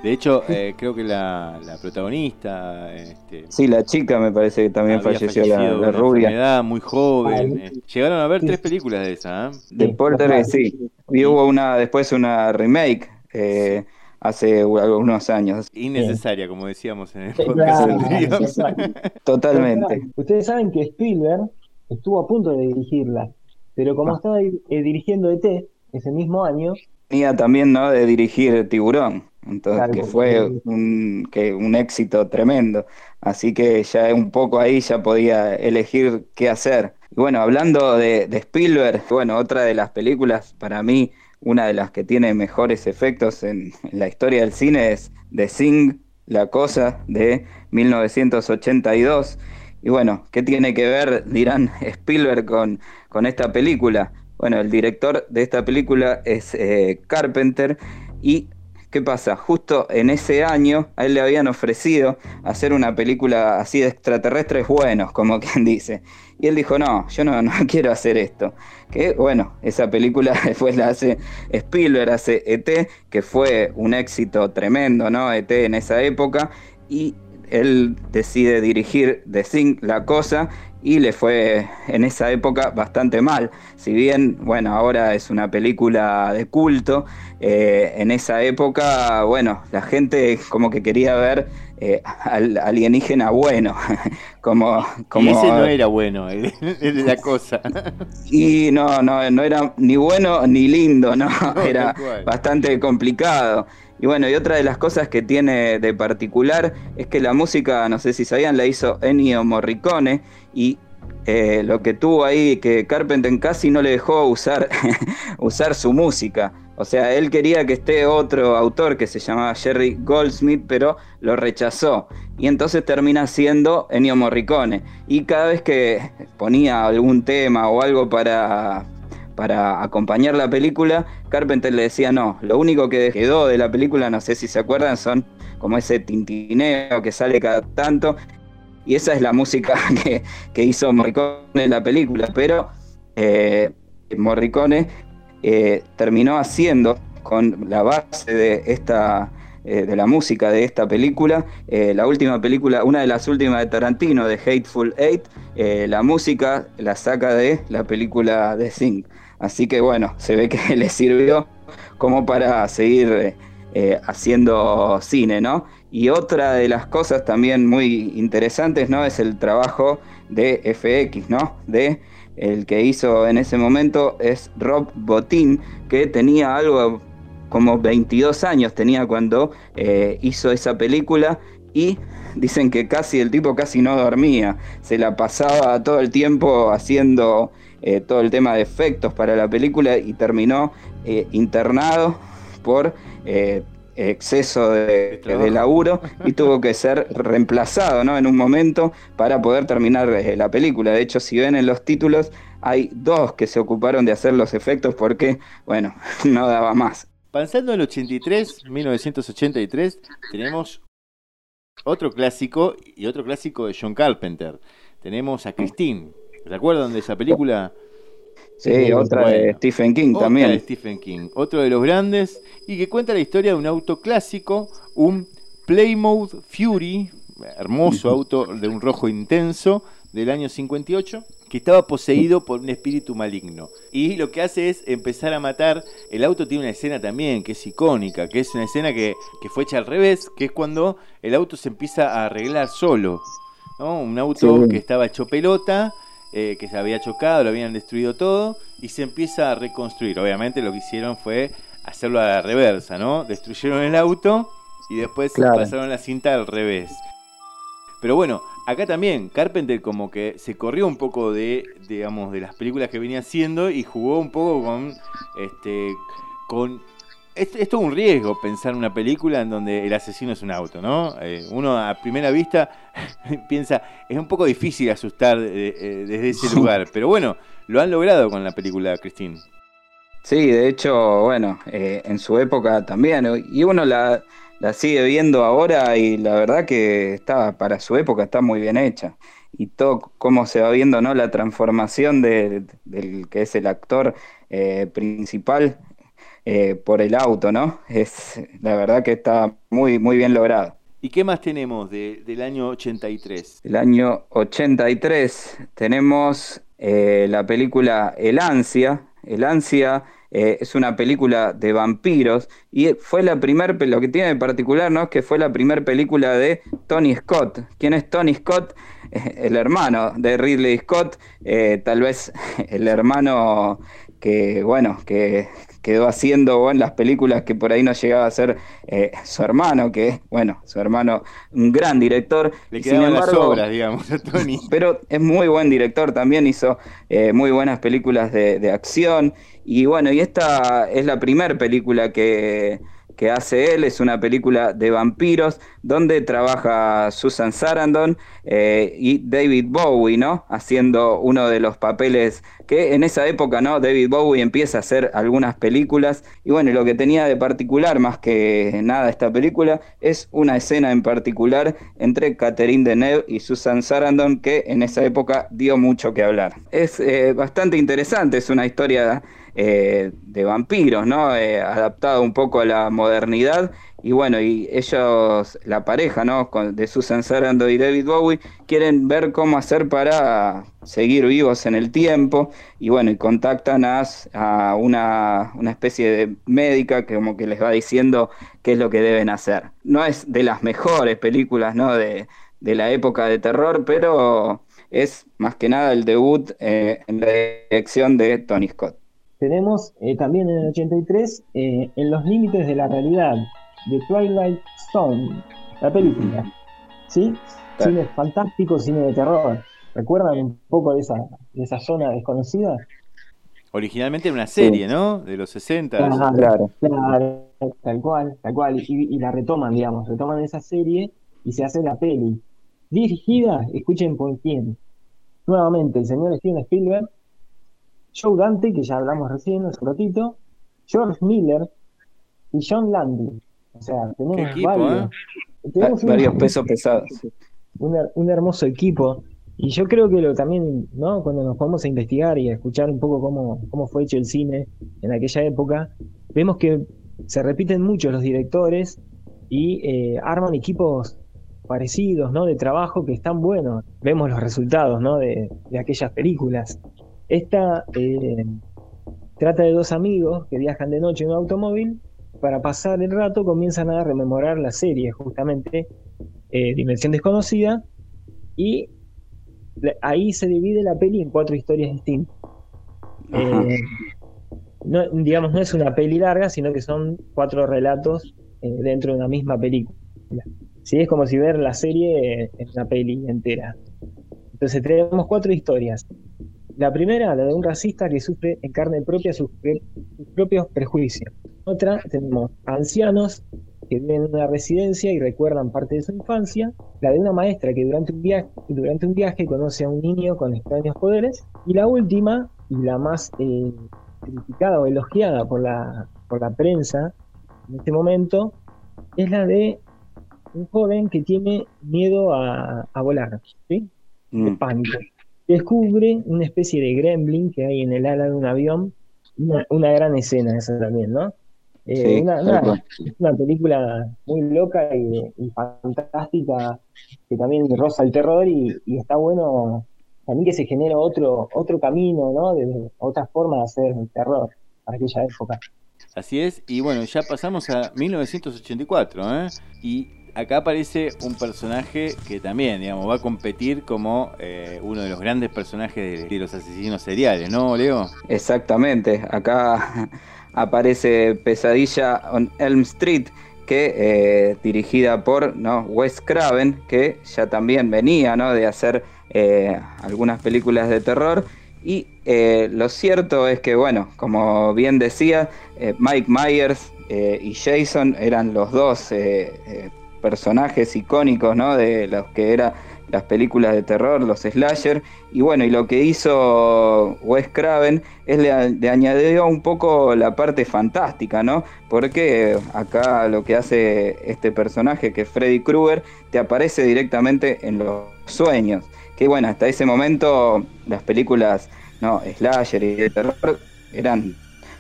De hecho, eh, creo que la, la protagonista este, Sí, la chica me parece que también falleció, la, la una rubia. enfermedad, muy joven. Ah, eh. Llegaron a ver sí. tres películas de esa, ¿eh? De total. sí. Y hubo una, después una remake eh, hace algunos años. Innecesaria, como decíamos en el podcast claro. Totalmente. Ustedes saben que Spielberg estuvo a punto de dirigirla, pero como Ah. estaba eh, dirigiendo ET ese mismo año, Tenía también, ¿no? De dirigir Tiburón. Entonces, Claro, que fue un, que un éxito tremendo. Así que ya un poco ahí ya podía elegir qué hacer. Y bueno, hablando de, de Spielberg, bueno, otra de las películas, para mí, una de las que tiene mejores efectos en, en la historia del cine es The Thing, La Cosa, de 1982. Y bueno, ¿qué tiene que ver, dirán Spielberg, con, con esta película? Bueno, el director de esta película es eh, Carpenter y ¿qué pasa? Justo en ese año a él le habían ofrecido hacer una película así de extraterrestres buenos, como quien dice. Y él dijo, no, yo no, no quiero hacer esto. Que bueno, esa película después la hace Spielberg, hace ET, que fue un éxito tremendo, ¿no? ET en esa época. Y él decide dirigir The Thing, La Cosa, y le fue en esa época bastante mal. Si bien, bueno, ahora es una película de culto, eh, en esa época, bueno, la gente como que quería ver eh, al alienígena bueno, como... como Y ese no era bueno, de la cosa. y no, no, no era ni bueno ni lindo, ¿no? No, Era bastante complicado. Y bueno, y otra de las cosas que tiene de particular es que la música, no sé si sabían, la hizo Ennio Morricone y eh, lo que tuvo ahí que Carpenter casi no le dejó usar, usar su música. O sea, él quería que esté otro autor que se llamaba Jerry Goldsmith, pero lo rechazó. Y entonces termina siendo Ennio Morricone. Y cada vez que ponía algún tema o algo para, para acompañar la película, Carpenter le decía no. Lo único que quedó de la película, no sé si se acuerdan, son como ese tintineo que sale cada tanto. Y esa es la música que, que hizo Morricone en la película. Pero eh, Morricone eh, terminó haciendo con la base de esta eh, de la música de esta película, la última película, una de las últimas de Tarantino, de Hateful Eight, la música la saca de la película de Sing. Así que bueno, se ve que le sirvió como para seguir eh, haciendo cine, ¿no? Y otra de las cosas también muy interesantes, ¿no? Es el trabajo de FX, ¿no? De el que hizo en ese momento es Rob Bottin, que tenía algo como 22 años tenía cuando eh, hizo esa película y dicen que casi el tipo casi no dormía, se la pasaba todo el tiempo haciendo eh, todo el tema de efectos para la película y terminó eh, internado por eh, exceso de, de laburo y tuvo que ser reemplazado ¿no? en un momento para poder terminar la película. De hecho, si ven en los títulos, hay dos que se ocuparon de hacer los efectos porque, bueno, no daba más. Pasando al 83, 1983, tenemos otro clásico y otro clásico de John Carpenter. Tenemos a Christine. ¿Se acuerdan de esa película? Sí, otra de Stephen King otra también. de Stephen King. Otro de los grandes y que cuenta la historia de un auto clásico, un Plymouth Fury, hermoso auto de un rojo intenso del año 58, que estaba poseído por un espíritu maligno. Y lo que hace es empezar a matar. El auto tiene una escena también que es icónica, que es una escena que, que fue hecha al revés, que es cuando el auto se empieza a arreglar solo. ¿no? Un auto Sí. que estaba hecho pelota, eh, que se había chocado, lo habían destruido todo, y se empieza a reconstruir. Obviamente lo que hicieron fue hacerlo a la reversa, ¿no? Destruyeron el auto y después Claro. pasaron la cinta al revés. Pero bueno, acá también Carpenter como que se corrió un poco de, digamos, de las películas que venía haciendo y jugó un poco con, este, con es, es todo un riesgo pensar una película en donde el asesino es un auto, ¿no? Eh, uno a primera vista piensa, es un poco difícil asustar eh, eh, desde ese lugar, pero bueno, lo han logrado con la película Christine. Sí, de hecho, bueno, en su época también. Y uno la, la sigue viendo ahora y la verdad que está, para su época está muy bien hecha. Y todo cómo se va viendo, ¿no? La transformación de- del que es el actor principal eh, por el auto, ¿no? Es, la verdad que está muy, muy bien logrado. ¿Y qué más tenemos de- del año 83? El año 83 tenemos eh, la película El Ansia. El Ansia eh, es una película de vampiros y fue la primer, pe- lo que tiene de particular, ¿no? Es que fue la primera película de Tony Scott. ¿Quién es Tony Scott? El hermano de Ridley Scott, eh, tal vez el hermano que, bueno, que quedó haciendo bueno, las películas que por ahí no llegaba a ser eh, su hermano, que, bueno, su hermano, un gran director. Le sin quedaban las embargo- obras, digamos, a Tony. pero es muy buen director también, hizo eh, muy buenas películas de, de acción. Y bueno, y esta es la primera película que, que hace él, es una película de vampiros, donde trabaja Susan Sarandon eh, y David Bowie, ¿no? Haciendo uno de los papeles que en esa época, ¿no? David Bowie empieza a hacer algunas películas. Y bueno, lo que tenía de particular, más que nada esta película, es una escena en particular entre Catherine Deneuve y Susan Sarandon que en esa época dio mucho que hablar. Es eh, bastante interesante, es una historia eh, de vampiros, ¿no? Eh, adaptado un poco a la modernidad. Y bueno, y ellos, la pareja, ¿no? De Susan Sarandon y David Bowie, quieren ver cómo hacer para seguir vivos en el tiempo. Y bueno, y contactan a, a una, una especie de médica que como que les va diciendo qué es lo que deben hacer. No es de las mejores películas, ¿no? De, de la época de terror, pero es más que nada el debut eh, en la dirección de Tony Scott. Tenemos eh, también en el 83 eh, En los límites de la realidad, de Twilight Zone, la película. ¿Sí? Claro. Cine fantástico, cine de terror. ¿Recuerdan un poco de esa, de esa zona desconocida? Originalmente era una serie, ¿no? De los 60. Claro, Claro. claro, tal cual, tal cual. Y, y la retoman, digamos, retoman esa serie y se hace la peli. Dirigida, escuchen por quién. Nuevamente, el señor Steven Spielberg, Joe Dante, que ya hablamos recién hace un ratito, George Miller y John Landry. O sea, tenemos equipo, varios, tenemos un- Varios pesos pesados. un, her- un hermoso equipo. Y yo creo que lo también, ¿no? Cuando nos vamos a investigar y a escuchar un poco cómo, cómo fue hecho el cine en aquella época, vemos que se repiten mucho los directores y eh, arman equipos parecidos, ¿no? De trabajo que están buenos. Vemos los resultados, ¿no? De, de aquellas películas. Esta eh, trata de dos amigos que viajan de noche en un automóvil. Para pasar el rato comienzan a rememorar la serie, justamente, eh, Dimensión Desconocida, y ahí se divide la peli en cuatro historias distintas. Eh, no, digamos, no es una peli larga, sino que son cuatro relatos dentro de una misma película. Sí, es como si ver la serie en una peli entera. Entonces tenemos cuatro historias. La primera, la de un racista que sufre en carne propia sus, pre- sus propios prejuicios. Otra, tenemos ancianos que viven en una residencia y recuerdan parte de su infancia, la de una maestra que durante un viaje, durante un viaje conoce a un niño con extraños poderes, y la última, y la más eh, criticada o elogiada por la, por la prensa en este momento, es la de un joven que tiene miedo a, a volar, ¿sí? De Mm. pánico. Descubre una especie de gremlin que hay en el ala de un avión, una, una gran escena esa también, ¿no? Eh, Sí, una, película muy loca y, y fantástica que también roza el terror y, y está bueno también que se genera otro, otro camino, ¿no? De, otra forma de hacer el terror para aquella época. Así es, y bueno, ya pasamos a 1984, ¿eh? Y acá aparece un personaje que también, digamos, va a competir como eh, uno de los grandes personajes de, los asesinos seriales, ¿no, Leo? Exactamente, acá aparece Pesadilla on Elm Street, que eh, dirigida por. Wes Craven, que ya también venía ¿no? de hacer eh, algunas películas de terror. Y eh, lo cierto es que, bueno, como bien decía, Mike Myers y Jason eran los dos personajes icónicos ¿no? de los que eran las películas de terror, los slasher. Y bueno, y lo que hizo Wes Craven es le, le añadió un poco la parte fantástica, ¿no? Porque acá lo que hace este personaje, que es Freddy Krueger, te aparece directamente en los sueños. Que bueno, hasta ese momento las películas, no, slasher y de terror eran,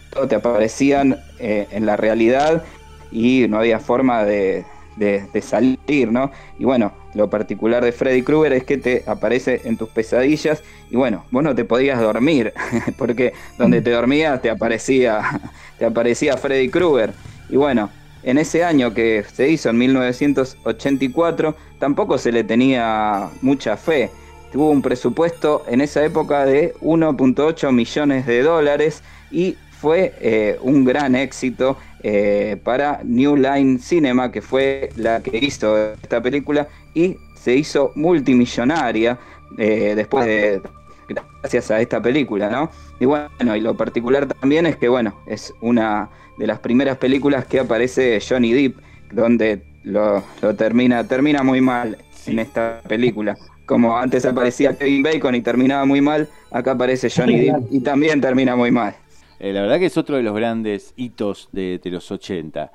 todo te aparecían eh, en la realidad y no había forma de, de, salir, ¿no? Y bueno, lo particular de Freddy Krueger es que te aparece en tus pesadillas y bueno, vos no te podías dormir, porque donde te dormías te aparecía, te aparecía Freddy Krueger. Y bueno, en ese año que se hizo, en 1984, tampoco se le tenía mucha fe. Tuvo un presupuesto en esa época de 1.8 millones de dólares y fue eh, un gran éxito eh, para New Line Cinema, que fue la que hizo esta película y se hizo multimillonaria eh, después de gracias a esta película, ¿no? Y bueno, y lo particular también es que bueno, es una de las primeras películas que aparece Johnny Depp, donde lo, lo termina, termina muy mal en esta película. Como antes aparecía Kevin Bacon y terminaba muy mal, acá aparece Johnny Depp y también termina muy mal. Eh, la verdad que es otro de los grandes hitos de, de los 80.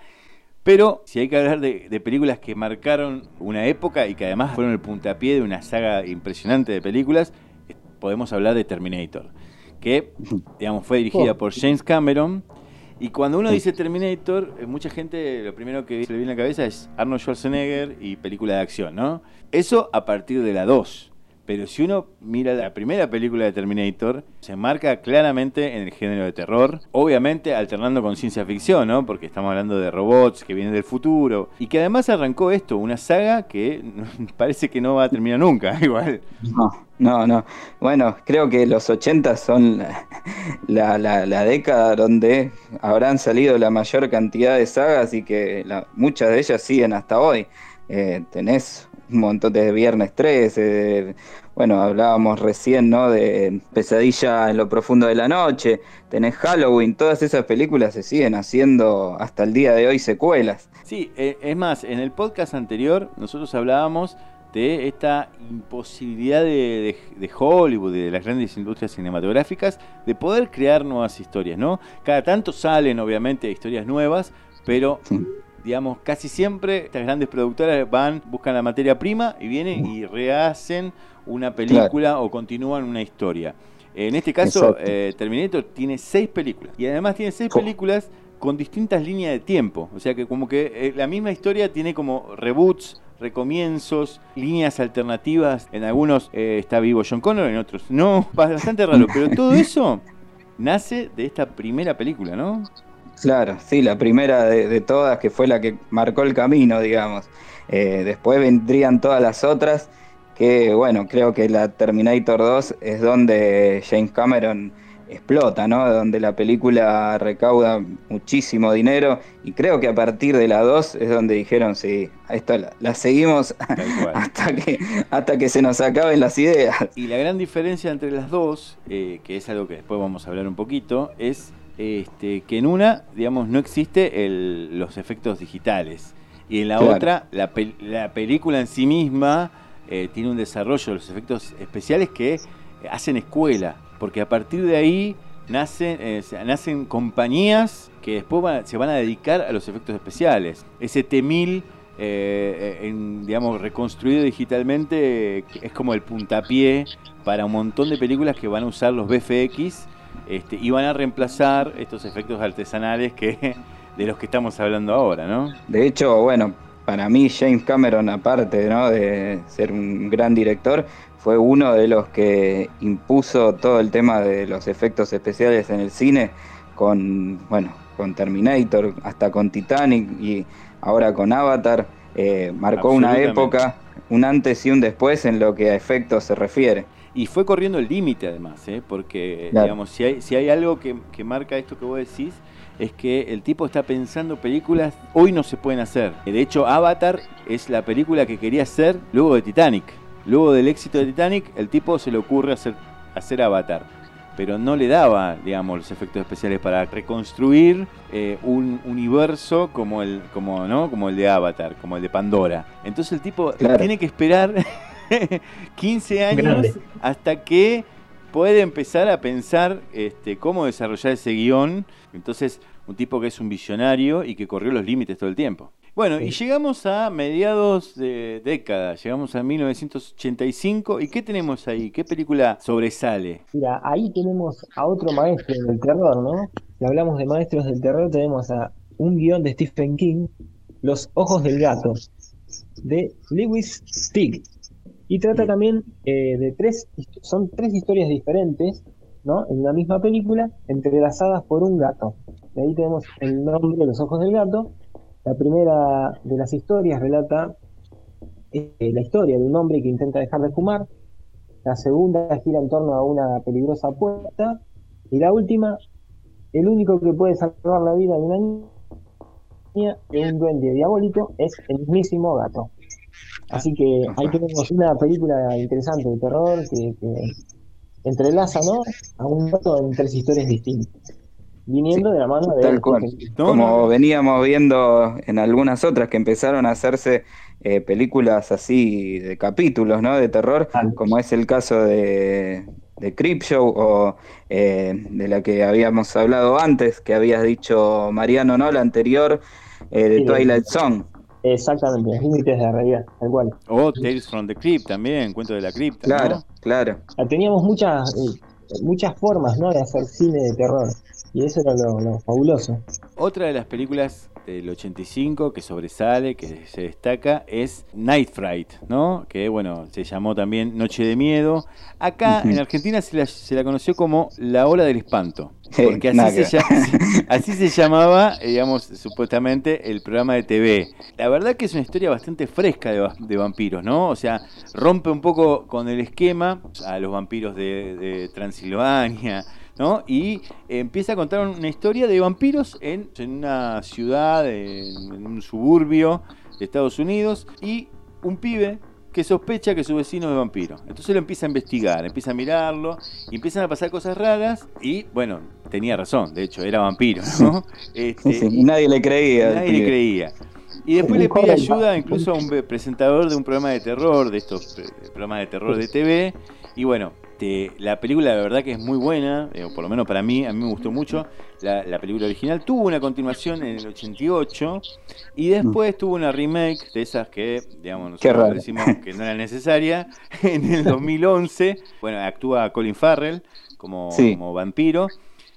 Pero si hay que hablar de, de películas que marcaron una época y que además fueron el puntapié de una saga impresionante de películas, podemos hablar de Terminator, que digamos fue dirigida por James Cameron. Y cuando uno dice Terminator, eh, mucha gente lo primero que se le viene a la cabeza es Arnold Schwarzenegger y película de acción, ¿no? Eso a partir de la 2. Pero si uno mira la primera película de Terminator, se marca claramente en el género de terror, obviamente alternando con ciencia ficción, ¿no? Porque estamos hablando de robots que vienen del futuro y que además arrancó esto, una saga que parece que no va a terminar nunca, igual. No, no, no. Bueno, creo que los 80 son la, década donde habrán salido la mayor cantidad de sagas y que muchas de ellas siguen hasta hoy. Eh, tenés un montón de Viernes 13, de- bueno, hablábamos recién, ¿no? De Pesadilla en lo profundo de la noche, tenés Halloween, todas esas películas se siguen haciendo hasta el día de hoy secuelas. Sí, eh, es más, en el podcast anterior nosotros hablábamos de esta imposibilidad de, de- de Hollywood, de las grandes industrias cinematográficas, de poder crear nuevas historias, ¿no? Cada tanto salen, obviamente, historias nuevas, pero, digamos, casi siempre estas grandes productoras van, buscan la materia prima y vienen y rehacen una película o continúan una historia. En este caso, eh, Terminator tiene seis películas. Y además tiene seis películas con distintas líneas de tiempo. O sea que como que eh, la misma historia tiene como reboots, recomienzos, líneas alternativas. En algunos eh, está vivo John Connor, en otros no. Bastante raro. Pero todo eso nace de esta primera película, ¿no? Claro, sí, la primera de, de todas, que fue la que marcó el camino, digamos. Eh, después vendrían todas las otras, que bueno, creo que la Terminator 2 es donde James Cameron explota, ¿no? Donde la película recauda muchísimo dinero y creo que a partir de la 2 es donde dijeron, sí, a esta la, la seguimos hasta que, hasta que se nos acaben las ideas. Y la gran diferencia entre las dos, eh, que es algo que después vamos a hablar un poquito, es este, que en una, digamos, no existe el- los efectos digitales. Y en la Claro. otra, la, pel- la película en sí misma eh, tiene un desarrollo de los efectos especiales que hacen escuela, porque a partir de ahí nacen, eh, nacen compañías que después van- se van a dedicar a los efectos especiales. Ese T-1000, eh, en, digamos, reconstruido digitalmente, es como el puntapié para un montón de películas que van a usar los VFX este, y van a reemplazar estos efectos artesanales que de los que estamos hablando ahora, ¿no? De hecho, bueno, para mí James Cameron, aparte ¿no? de ser un gran director, fue uno de los que impuso todo el tema de los efectos especiales en el cine con, bueno, con Terminator, hasta con Titanic y ahora con Avatar. Eh, marcó una época, un antes y un después en lo que a efectos se refiere. Y fue corriendo el límite además, ¿eh? porque Claro. digamos, si hay, si hay algo que, que marca esto que vos decís, es que el tipo está pensando películas hoy no se pueden hacer. De hecho, Avatar es la película que quería hacer luego de Titanic. Luego del éxito de Titanic, el tipo se le ocurre hacer, hacer Avatar. Pero no le daba, digamos, los efectos especiales para reconstruir eh, un universo como el, como, ¿no? como el de Avatar, como el de Pandora. Entonces el tipo Claro. tiene que esperar 15 años Grande. hasta que puede empezar a pensar este, cómo desarrollar ese guion. Entonces, un tipo que es un visionario y que corrió los límites todo el tiempo. Bueno, y llegamos a mediados de década, llegamos a 1985. ¿Y qué tenemos ahí? ¿Qué película sobresale? Mira, ahí tenemos a otro maestro del terror, ¿no? Si hablamos de maestros del terror, tenemos a un guion de Stephen King, Los Ojos del Gato, de Lewis Stig. Y trata también eh, de tres, son tres historias diferentes, ¿no? En una misma película, entrelazadas por un gato. De ahí tenemos el nombre de Los Ojos del Gato. La primera de las historias relata eh, la historia de un hombre que intenta dejar de fumar. La segunda gira en torno a una peligrosa apuesta. Y la última, el único que puede salvar la vida de una niña de un duende diabólico es el mismísimo gato. Así que ahí tenemos una película interesante de terror que, que entrelaza ¿no? a un gato en tres historias distintas. Viniendo de la mano de Tal cual. Como veníamos viendo en algunas otras que empezaron a hacerse eh, películas así de capítulos, ¿no? De terror, como es el caso de, de Creepshow o eh, de la que habíamos hablado antes, que habías dicho Mariano, ¿no? La anterior, eh, de Sí, Twilight Zone. Exactamente, los límites de la realidad, tal cual. O Tales from the Crypt también, Cuento de la Cripta. ¿no? Claro, claro. Ah, Teníamos muchas, eh, muchas formas ¿no? de hacer cine de terror. Y eso era lo, lo fabuloso. Otra de las películas del 85 que sobresale, que se destaca, es Night Fright, ¿no? Que, bueno, se llamó también Noche de Miedo. Acá en Argentina se la, se la conoció como La Hora del Espanto. Porque así se, llama- así se llamaba, digamos, supuestamente el programa de TV. La verdad que es una historia bastante fresca de, va- de vampiros, ¿no? O sea, rompe un poco con el esquema a los vampiros de, de Transilvania, ¿no? Y empieza a contar una historia de vampiros en, en una ciudad, en, en un suburbio de Estados Unidos, y un pibe que sospecha que su vecino es vampiro. Entonces lo empieza a investigar, empieza a mirarlo, y empiezan a pasar cosas raras, y bueno, tenía razón, de hecho, era vampiro, ¿no? Este, Sí, sí, Nadie le creía. Nadie le creía. Y después le pide ayuda incluso a un presentador de un programa de terror, de estos eh, programas de terror de TV. Y bueno, te- la película la verdad que es muy buena, eh, o por lo menos para mí, a mí me gustó mucho. La, la película original tuvo una continuación en el 88 y después tuvo una remake de esas que, digamos, nosotros decimos que no era necesaria. En el 2011, bueno, actúa Colin Farrell como, Sí. como vampiro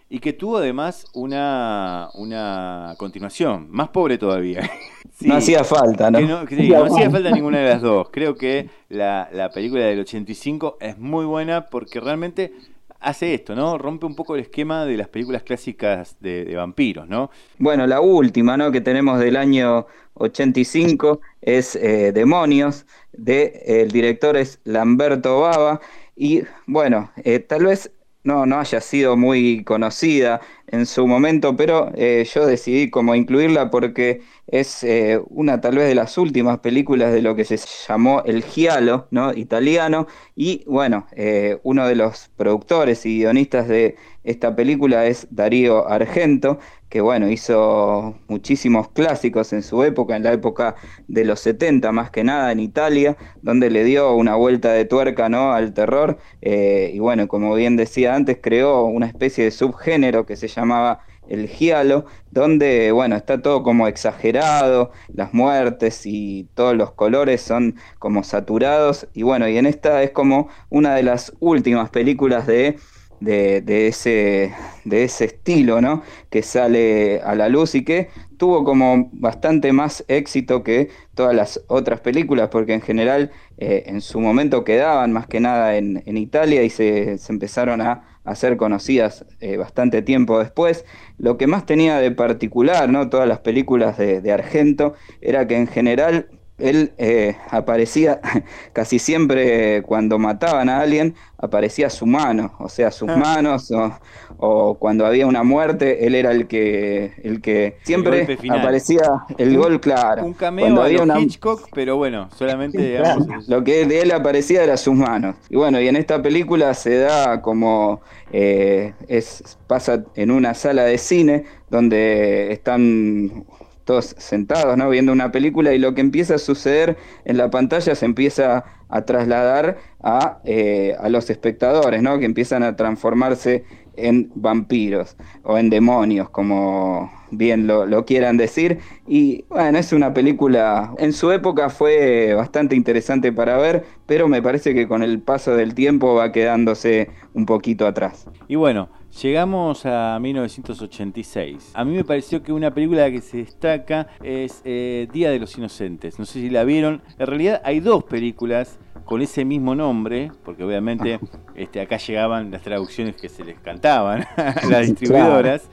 y que tuvo además una, una continuación, más pobre todavía. Sí, No hacía falta, ¿no? no, que sí, no hacía falta ninguna de las dos. Creo que la, la película del 85 es muy buena porque realmente hace esto, ¿no? Rompe un poco el esquema de las películas clásicas de, de vampiros, ¿no? Bueno, la última, ¿no? Que tenemos del año 85 es eh, Demonios, de, el director es Lamberto Bava, y bueno, eh, tal vez no, no haya sido muy conocida en su momento, pero eh, yo decidí como incluirla porque es eh, una tal vez de las últimas películas de lo que se llamó el Giallo, ¿no? Italiano, y bueno, eh, uno de los productores y guionistas de esta película es Darío Argento, que bueno, hizo muchísimos clásicos en su época, en la época de los 70 más que nada en Italia, donde le dio una vuelta de tuerca ¿no? al terror eh, y bueno, como bien decía antes, creó una especie de subgénero que se llamaba el giallo, donde, bueno, está todo como exagerado, las muertes y todos los colores son como saturados, y bueno, y en esta es como una de las últimas películas de, de, ese, de ese estilo, ¿no? Que sale a la luz y que tuvo como bastante más éxito que todas las otras películas, porque en general eh, en su momento quedaban más que nada en, en Italia y se, se empezaron a ser conocidas eh, bastante tiempo después. Lo que más tenía de particular, ¿no? Todas las películas de Argento, era que en general él eh, aparecía casi siempre cuando mataban a alguien, aparecía su mano, o sea, sus Ah. manos, o, o cuando había una muerte, él era el que, el que siempre golpe final. aparecía el gol claro. Un cameo Cuando había una- Hitchcock, pero bueno, solamente digamos. lo que de él aparecía era sus manos. Y bueno, y en esta película se da como eh, es pasa en una sala de cine donde están todos sentados, ¿no? Viendo una película y lo que empieza a suceder en la pantalla se empieza a trasladar a, eh, a los espectadores, ¿no? Que empiezan a transformarse en vampiros o en demonios, como bien lo, quieran decir. Y bueno, es una película, en su época fue bastante interesante para ver, pero me parece que con el paso del tiempo va quedándose un poquito atrás. Y bueno, llegamos a 1986. A mí me pareció que una película que se destaca es eh, Día de los Inocentes. No sé si la vieron. En realidad hay dos películas con ese mismo nombre, porque obviamente este, acá llegaban las traducciones que se les cantaban a las distribuidoras.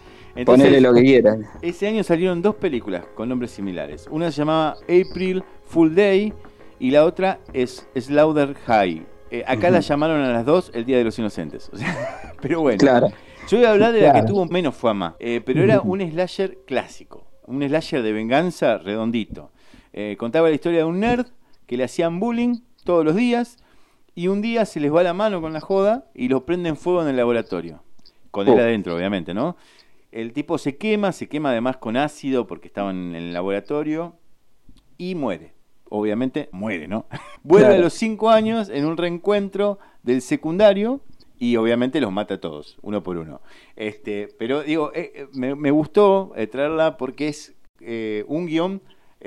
Ponele lo que quieran. Ese año salieron dos películas con nombres similares. Una se llamaba April Full Day y la otra es Slaughter High. Eh, acá Ujú. la llamaron a las dos el Día de los Inocentes. O sea, pero bueno. Claro. Yo voy a hablar de la que tuvo menos fama, eh, pero era un slasher clásico, un slasher de venganza redondito. Eh, contaba la historia de un nerd que le hacían bullying todos los días y un día se les va la mano con la joda y lo prenden fuego en el laboratorio. Con él Oh. adentro, obviamente, ¿no? El tipo se quema, se quema además con ácido porque estaba en el laboratorio y muere. Obviamente muere, ¿no? Vuelve Claro. a los cinco años en un reencuentro del secundario y obviamente los mata a todos, uno por uno. Este, pero digo, eh, eh, me, me gustó eh, traerla porque es eh, un guion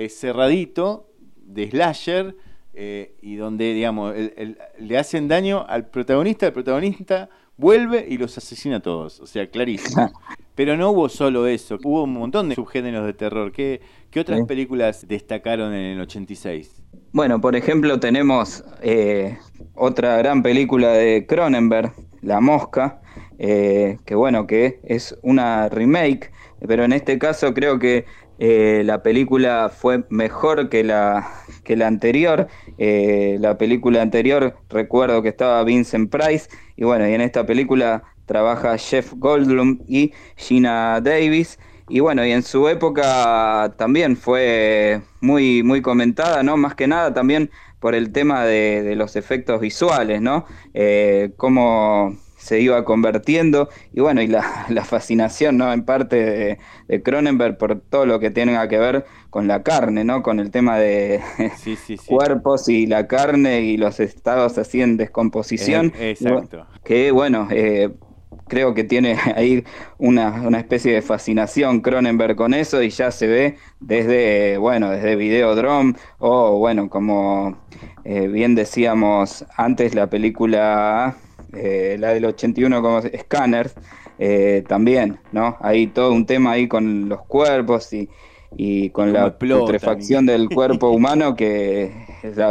cerradito de slasher eh, y donde, digamos, el- el- le hacen daño al protagonista, el protagonista vuelve y los asesina a todos, o sea, clarísimo. Pero no hubo solo eso, hubo un montón de subgéneros de terror. ¿Qué, qué otras Sí. películas destacaron en el 86? Bueno, por ejemplo, tenemos eh, otra gran película de Cronenberg, La Mosca, eh, que bueno, que es una remake, pero en este caso creo que eh, la película fue mejor que la, que la anterior. Eh, la película anterior recuerdo que estaba Vincent Price, y bueno, y en esta película trabaja Jeff Goldblum y Gina Davis. Y bueno, y en su época también fue muy, muy comentada, ¿no? Más que nada también por el tema de, los efectos visuales, ¿no? Eh, cómo se iba convirtiendo y bueno, y la, la fascinación, ¿no? En parte de, de Cronenberg por todo lo que tenga que ver con la carne, ¿no? Con el tema de Sí, sí, sí. cuerpos y la carne y los estados así en descomposición. Eh, exacto. Que bueno, eh, creo que tiene ahí una, una especie de fascinación Cronenberg con eso y ya se ve desde, bueno, desde Videodrome o bueno, como eh, bien decíamos antes, la película, eh, la del 81 como Scanners, eh, también, ¿no? Hay todo un tema ahí con los cuerpos y, y con la putrefacción del cuerpo humano que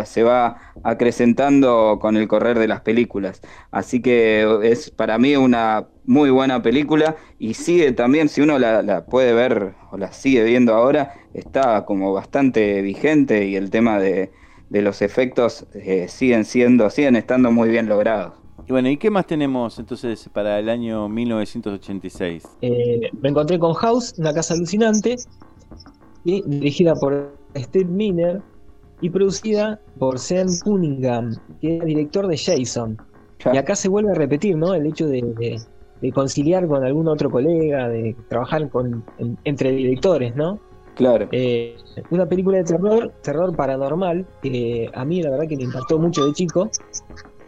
se va acrecentando con el correr de las películas. Así que es para mí una muy buena película y sigue también, si uno la, la puede ver o la sigue viendo ahora, está como bastante vigente y el tema de, de los efectos eh, siguen siendo, siguen estando muy bien logrados. Y bueno, ¿y qué más tenemos entonces para el año 1986? Eh, me encontré con House, una casa alucinante, y dirigida por Steve Miner y producida por Sean Cunningham, que era director de Jason. Y acá se vuelve a repetir, ¿no? El hecho de, de- de conciliar con algún otro colega, de trabajar con, en- entre directores, ¿no? Claro. Eh, una película de terror, terror paranormal, que a mí la verdad que me impactó mucho de chico.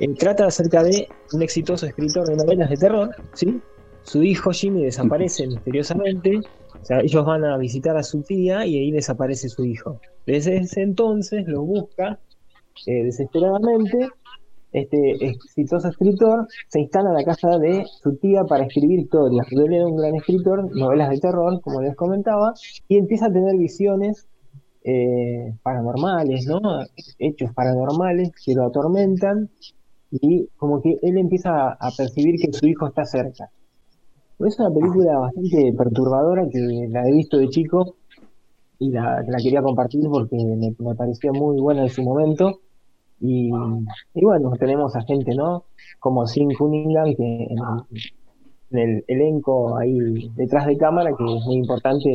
Eh, trata acerca de un exitoso escritor de novelas de terror, ¿sí? Su hijo Jimmy desaparece misteriosamente. O sea, ellos van a visitar a su tía y ahí desaparece su hijo. Desde ese entonces lo busca eh, desesperadamente. Este exitoso escritor se instala en la casa de su tía para escribir historias. Él era un gran escritor, novelas de terror, como les comentaba, y empieza a tener visiones eh, paranormales, ¿no? Hechos paranormales que lo atormentan y como que él empieza a, percibir que su hijo está cerca. Es una película bastante perturbadora que la he visto de chico y la, quería compartir porque me, me pareció muy buena en su momento. Y, y bueno, tenemos a gente, ¿no? Como Sin Cunningham, que en el, en el elenco ahí detrás de cámara, que es muy importante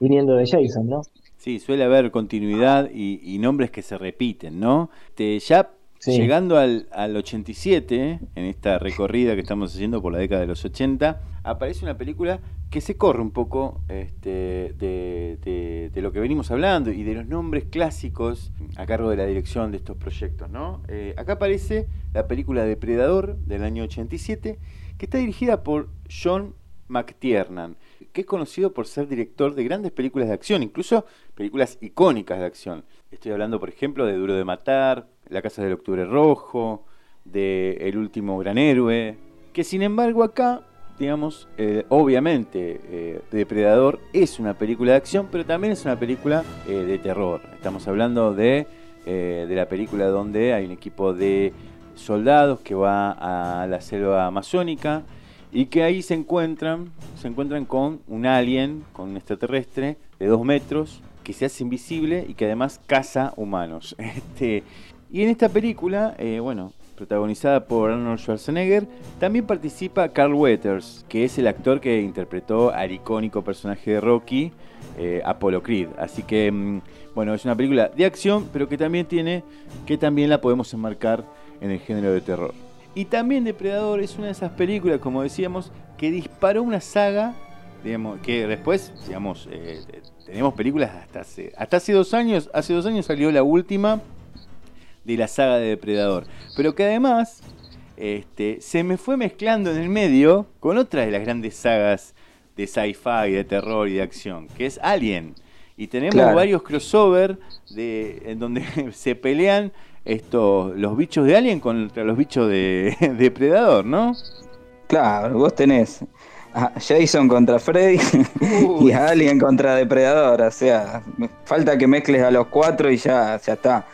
viniendo de Jason, ¿no? Sí, suele haber continuidad y, y nombres que se repiten, ¿no? Te, ya Llegando al, al 87, en esta recorrida que estamos haciendo por la década de los 80, aparece una película que se corre un poco este, de, lo que venimos hablando y de los nombres clásicos a cargo de la dirección de estos proyectos. Eh, acá aparece la película Depredador del año 87, que está dirigida por John McTiernan, que es conocido por ser director de grandes películas de acción, incluso películas icónicas de acción. Estoy hablando, por ejemplo, de Duro de Matar, La Casa del Octubre Rojo, de El Último Gran Héroe, que sin embargo acá, digamos, eh, obviamente eh, Depredador es una película de acción, pero también es una película eh, de terror. Estamos hablando de, de la película donde hay un equipo de soldados que va a la selva amazónica y que ahí se encuentran, se encuentran con un alien, con un extraterrestre de dos metros que se hace invisible y que además caza humanos. Este, y en esta película, eh, bueno, protagonizada por Arnold Schwarzenegger, también participa Carl Weathers, que es el actor que interpretó al icónico personaje de Rocky, eh, Apollo Creed. Así que, mm, bueno, es una película de acción, pero que también tiene, que también la podemos enmarcar en el género de terror. Y también Depredador es una de esas películas, como decíamos, que disparó una saga, digamos, que después, digamos, eh, tenemos películas hasta hace, hasta hace dos años, hace dos años salió la última de la saga de Depredador, pero que además este, se me fue mezclando en el medio con otra de las grandes sagas de sci-fi, de terror y de acción, que es Alien. Y tenemos Claro. varios crossover de, en donde se pelean estos, los bichos de Alien contra los bichos de Depredador, ¿no? Claro, vos tenés a Jason contra Freddy y a Alien contra Depredador. O sea, falta que mezcles a los cuatro y ya, ya está.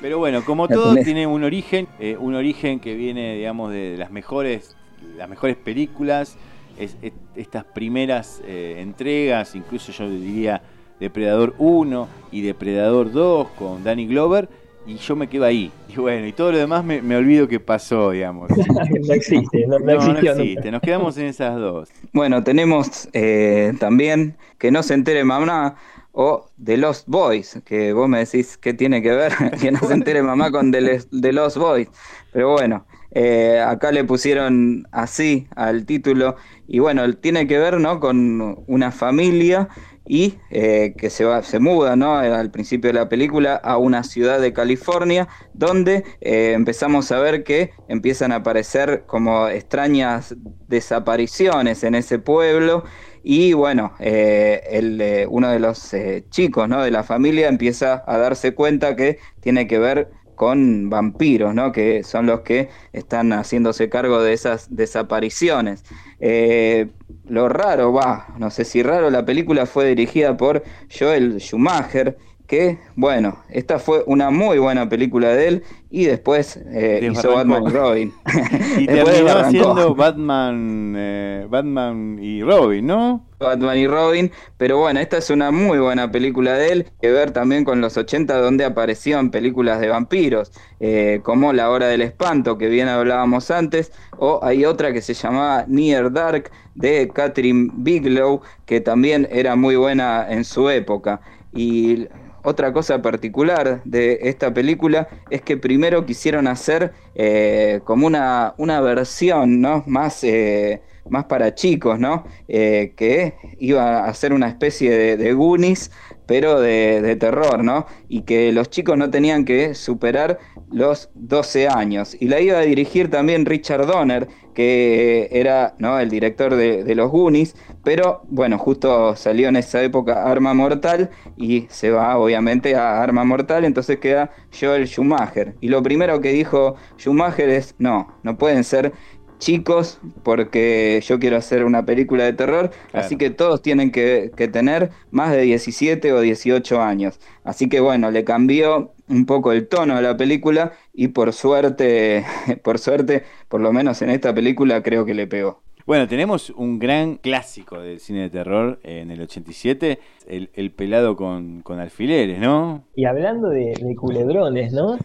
Pero bueno, como todo tiene un origen, eh, un origen que viene, digamos, de las mejores, las mejores películas, es- es- estas primeras eh, entregas, incluso yo diría Depredador 1 y Depredador 2 con Danny Glover, y yo me quedo ahí. Y bueno, y todo lo demás me, me olvido que pasó, digamos. no existe, no, no No, existe, nos quedamos en esas dos. Bueno, tenemos eh, también que no se entere mamá o The Lost Boys, que vos me decís qué tiene que ver que no se entere mamá con The, The Lost Boys. Pero bueno, eh, acá le pusieron así al título y bueno, tiene que ver ¿no? con una familia y eh, que se va, se muda ¿no? al principio de la película a una ciudad de California donde eh, empezamos a ver que empiezan a aparecer como extrañas desapariciones en ese pueblo y bueno, eh, el, eh, uno de los eh, chicos ¿no? de la familia empieza a darse cuenta que tiene que ver con vampiros, ¿no? que son los que están haciéndose cargo de esas desapariciones. Eh, lo raro, va, no sé si raro, la película fue dirigida por Joel Schumacher, que, bueno, esta fue una muy buena película de él y después eh, hizo. Batman y Robin. Y terminó haciendo Batman, eh, Batman y Robin, ¿no? Batman y Robin, pero bueno, esta es una muy buena película de él, que ver también con los 80 donde aparecían películas de vampiros, eh, como La Hora del Espanto, que bien hablábamos antes, o hay otra que se llamaba Near Dark de Catherine Bigelow, que también era muy buena en su época. Y otra cosa particular de esta película es que primero quisieron hacer eh, como una, una versión ¿no? más, eh, más para chicos, ¿no? Eh, que iba a ser una especie de, de Goonies, pero de, terror, ¿no? Y que los chicos no tenían que superar los 12 años. Y la iba a dirigir también Richard Donner, que era ¿no? el director de, de los Goonies, pero bueno, justo salió en esa época Arma Mortal y se va obviamente a Arma Mortal, entonces queda Joel Schumacher. Y lo primero que dijo Schumacher es, no, no pueden ser chicos porque yo quiero hacer una película de terror, Claro. así que todos tienen que, que tener más de 17 o 18 años. Así que bueno, le cambió un poco el tono de la película y por suerte, por suerte, por lo menos en esta película creo que le pegó. Bueno, tenemos un gran clásico del cine de terror en el 87, el, el pelado con, con alfileres, ¿no? Y hablando de, de culebrones, ¿no?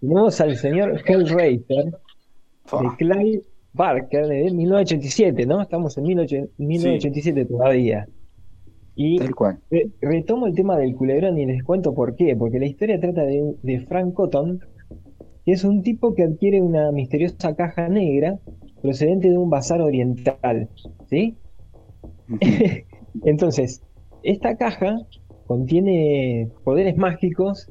Tenemos al señor Hellraiser de Clive Barker de 1987, ¿no? Estamos en 18 1987 todavía. Y Tal cual. re- retomo el tema del culebrón y les cuento por qué. Porque la historia trata de, de Frank Cotton, que es un tipo que adquiere una misteriosa caja negra procedente de un bazar oriental, ¿sí? Entonces, esta caja contiene poderes mágicos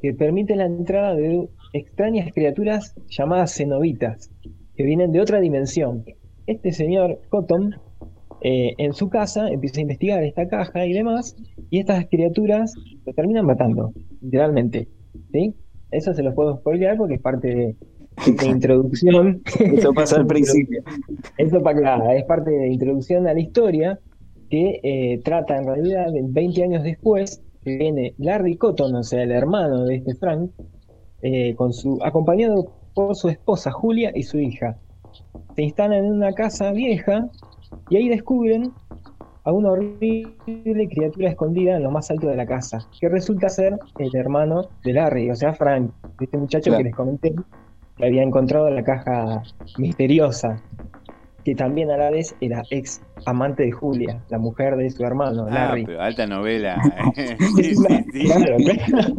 que permiten la entrada de extrañas criaturas llamadas cenobitas, que vienen de otra dimensión. Este señor Cotton, eh, en su casa, empieza a investigar esta caja y demás, y estas criaturas lo terminan matando, literalmente. ¿Sí? Eso se los puedo spoilear porque es parte de, de introducción. Eso pasa al principio. Esto para claro, es parte de introducción a la historia que eh, trata en realidad de 20 años después que viene Larry Cotton, o sea, el hermano de este Frank, eh, con su, acompañado por su esposa Julia y su hija. Se instalan en una casa vieja y ahí descubren a una horrible criatura escondida en lo más alto de la casa, que resulta ser el hermano de Larry, o sea, Frank, este muchacho Claro. que les comenté, que había encontrado la caja misteriosa, que también a la vez era ex amante de Julia, la mujer de su hermano, Ah, Larry. pero alta novela. sí, sí, sí. Claro, claro.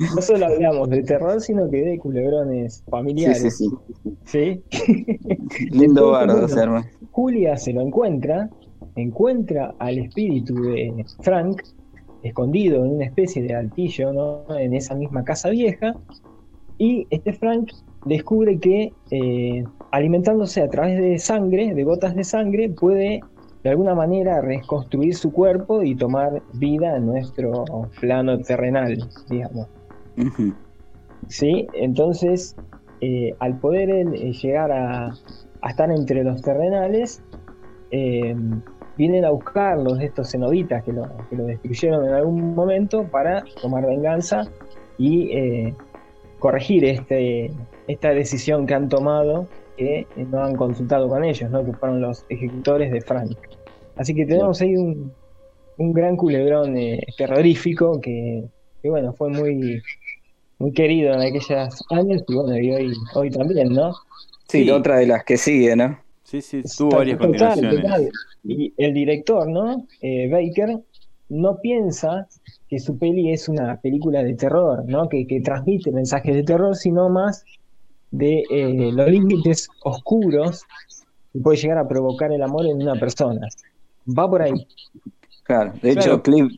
No solo hablamos de terror, sino que de culebrones familiares. Sí, sí, ¿sí? Lindo bardo, bueno, se arma. Julia se lo encuentra, encuentra al espíritu de Frank escondido en una especie de altillo, ¿no? En esa misma casa vieja, y este Frank descubre que eh, alimentándose a través de sangre, de gotas de sangre, puede de alguna manera reconstruir su cuerpo y tomar vida en nuestro plano terrenal, digamos. ¿sí? Entonces, eh, al poder eh, llegar a, a estar entre los terrenales, eh, vienen a buscarlos estos cenobitas que lo, que lo destruyeron en algún momento para tomar venganza y corregir este, esta decisión que han tomado que eh, no han consultado con ellos, ¿no? que fueron los ejecutores de Frank. Así que tenemos ahí un, un gran culebrón eh, terrorífico que, que, bueno, fue muy, muy querido en aquellos años y bueno, y hoy, hoy también, ¿no? Sí, Sí. otra de las que sigue, ¿no? Sí, sí, tuvo varias total, continuaciones. total. Y el director, ¿no? Eh, Baker, no piensa que su peli es una película de terror, ¿no? Que, que transmite mensajes de terror, sino más de eh, los límites oscuros que puede llegar a provocar el amor en una persona. Va por ahí. Claro, de Claro. hecho, Clive,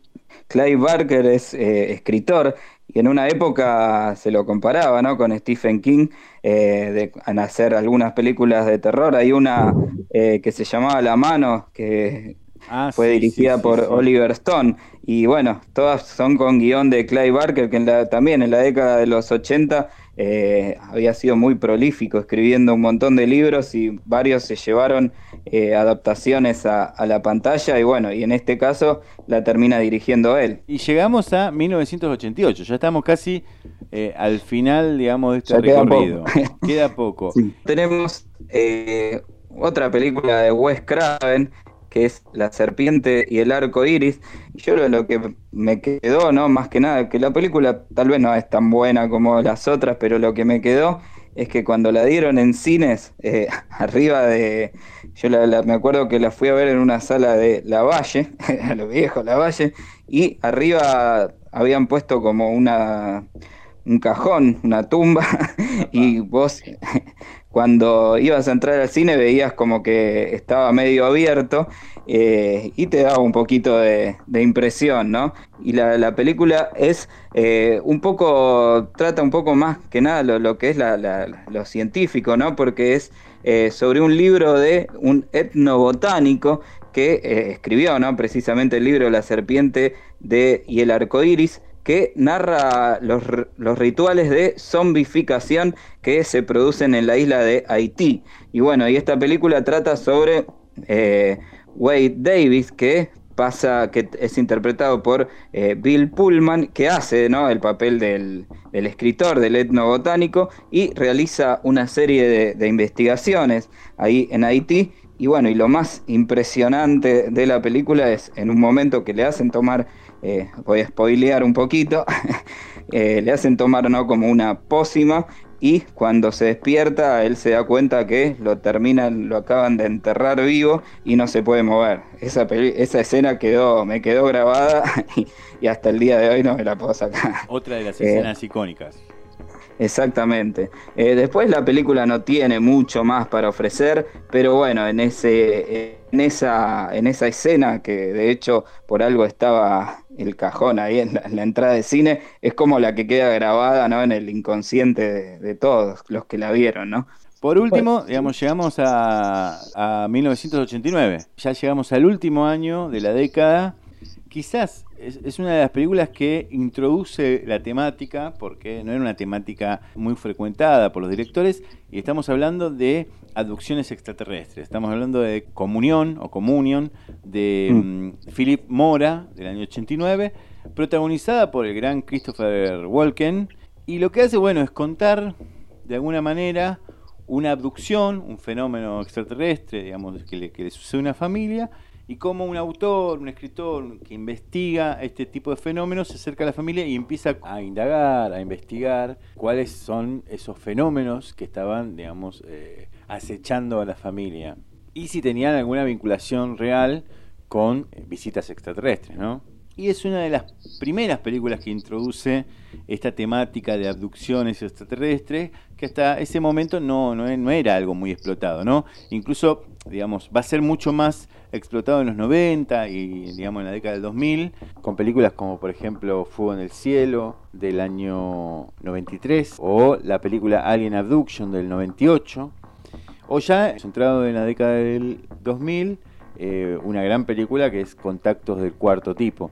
Clive Barker es eh, escritor y en una época se lo comparaba ¿no? con Stephen King eh, de, en hacer algunas películas de terror. Hay una eh, que se llamaba La Mano, que Ah, fue sí, dirigida sí, sí, por sí. Oliver Stone. Y bueno, todas son con guion de Clive Barker, que en la- también en la década de los 80 eh, había sido muy prolífico, escribiendo un montón de libros y varios se llevaron eh, adaptaciones a, a la pantalla. Y bueno, y en este caso la termina dirigiendo él. Y llegamos a 1988, ya estamos casi eh, al final, digamos, de este Ya queda recorrido. poco. Queda poco. Tenemos eh, otra película de Wes Craven, que es La serpiente y el arco iris. Y yo lo, lo que me quedó, ¿no? Más que nada, que la película tal vez no es tan buena como las otras, pero lo que me quedó es que cuando la dieron en cines, eh, arriba de. Yo la- la- me acuerdo que la fui a ver en una sala de La Valle, a lo viejo La Valle, y arriba habían puesto como una un cajón, una tumba, y vos cuando ibas a entrar al cine veías como que estaba medio abierto eh, y te daba un poquito de, impresión, ¿no? Y la, la película es eh, un poco, trata un poco más que nada lo, lo que es la- la- lo científico, ¿no? Porque es eh, sobre un libro de un etnobotánico que eh, escribió, ¿no? Precisamente el libro La serpiente de, y el arco iris, que narra los, los rituales de zombificación que se producen en la isla de Haití. Y bueno, y esta película trata sobre eh, Wade Davis, que pasa, que es interpretado por eh, Bill Pullman, que hace ¿no? el papel del, del escritor, del etnobotánico, y realiza una serie de, de investigaciones ahí en Haití. Y bueno, y lo más impresionante de la película es en un momento que le hacen tomar, eh, voy a spoilear un poquito, eh, le hacen tomar ¿no? como una pócima y cuando se despierta él se da cuenta que lo terminan, lo acaban de enterrar vivo y no se puede mover. Esa, esa escena quedó, me quedó grabada y, y hasta el día de hoy no me la puedo sacar. Otra de las Eh, escenas icónicas. Exactamente. Eh, después la película no tiene mucho más para ofrecer, pero bueno, en ese, en esa, en esa escena que de hecho por algo estaba el cajón ahí en la, en la entrada de cine, es como la que queda grabada, ¿no? En el inconsciente de, de todos los que la vieron, ¿no? Por último, digamos, llegamos a, a 1989. Ya llegamos al último año de la década. Quizás es, es una de las películas que introduce la temática, porque no era una temática muy frecuentada por los directores, y estamos hablando de abducciones extraterrestres. Estamos hablando de Comunión o Comunion de mm, Philip Mora del año 89, protagonizada por el gran Christopher Walken. Y lo que hace, bueno, es contar de alguna manera una abducción, un fenómeno extraterrestre, digamos, que le, que le sucede a una familia, y cómo un autor, un escritor que investiga este tipo de fenómenos se acerca a la familia y empieza a indagar, a investigar cuáles son esos fenómenos que estaban, digamos, eh, acechando a la familia. Y si tenían alguna vinculación real con eh, visitas extraterrestres, ¿no? Y es una de las primeras películas que introduce esta temática de abducciones extraterrestres, que hasta ese momento no, no, no era algo muy explotado, ¿no? Incluso, digamos, va a ser mucho más explotado en los 90 y, digamos, en la década del 2000, con películas como, por ejemplo, Fuego en el Cielo, del año 93, o la película Alien Abduction, del 98, o ya, centrado en la década del 2000, eh, una gran película que es Contactos del Cuarto Tipo,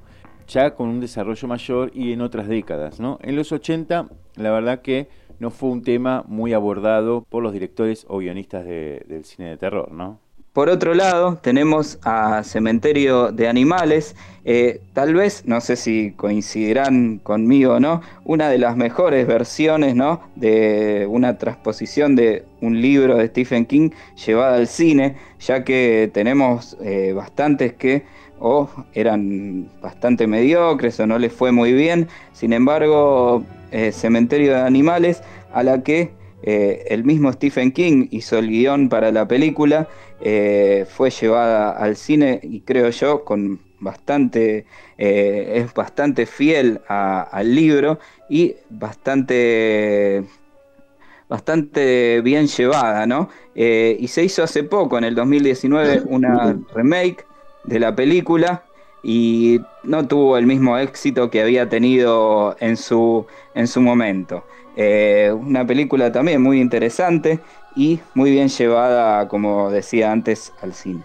ya con un desarrollo mayor y en otras décadas. ¿no? En los 80, la verdad que no fue un tema muy abordado por los directores o guionistas de- del cine de terror. ¿no? Por otro lado, tenemos a Cementerio de Animales, eh, tal vez, no sé si coincidirán conmigo o no, una de las mejores versiones ¿no? de una transposición de un libro de Stephen King llevada al cine, ya que tenemos eh, bastantes que o eran bastante mediocres o no les fue muy bien, sin embargo, eh, Cementerio de Animales, a la que eh, el mismo Stephen King hizo el guion para la película, eh, fue llevada al cine y creo yo con bastante, eh, es bastante fiel a- al libro y bastante, bastante bien llevada, ¿no? Y se hizo hace poco, en el 2019, una remake de la película y no tuvo el mismo éxito que había tenido en su, en su momento. Eh, una película también muy interesante y muy bien llevada, como decía antes, al cine.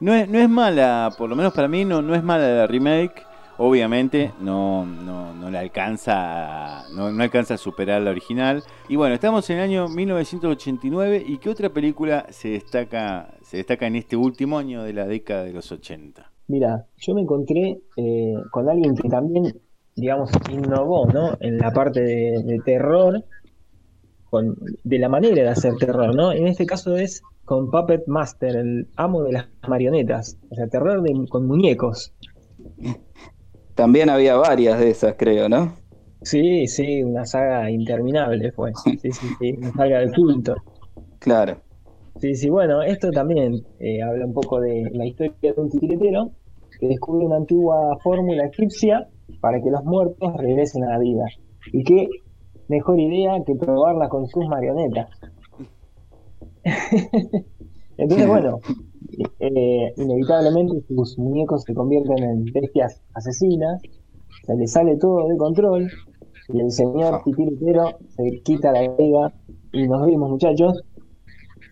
No es, no es mala, por lo menos para mí no, no es mala la remake. Obviamente no, no, no le alcanza a- no, no alcanza a superar la original. Y bueno, estamos en el año 1989 y ¿qué otra película se destaca, se destaca en este último año de la década de los 80? Mira, yo me encontré eh, con alguien que también, digamos, innovó, ¿no? En la parte de, de terror, con, de la manera de hacer terror, ¿no? En este caso es con Puppet Master, el amo de las marionetas, o sea, terror de- con muñecos. También había varias de esas, creo, ¿no? Sí, sí, una saga interminable fue. Sí, sí, sí, una saga de culto. Claro. Sí, sí, bueno, esto también eh, habla un poco de la historia de un titiritero que descubre una antigua fórmula egipcia para que los muertos regresen a la vida. Y qué mejor idea que probarla con sus marionetas. Entonces, bueno, eh, inevitablemente sus muñecos se convierten en bestias asesinas, se le sale todo de control, y el señor titiritero se quita la vida y nos vimos, muchachos.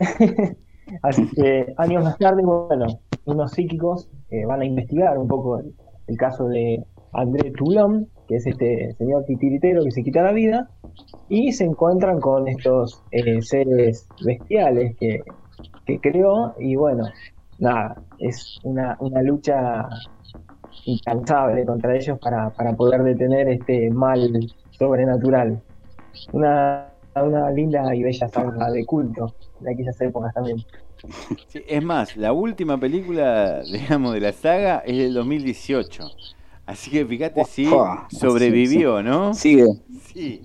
Así que años más tarde, bueno, unos psíquicos eh, van a investigar un poco el, el caso de André Toulon, que es este señor titiritero que se quita la vida, y se encuentran con estos eh, seres bestiales que, que creó, y bueno, nada, es una, una lucha incansable contra ellos para, para poder detener este mal sobrenatural. Una, una linda y bella saga de culto de aquellas épocas también. Es más, la última película, digamos, de la saga es del 2018. Así que fíjate si sobrevivió, ¿no? Sigue. Sí.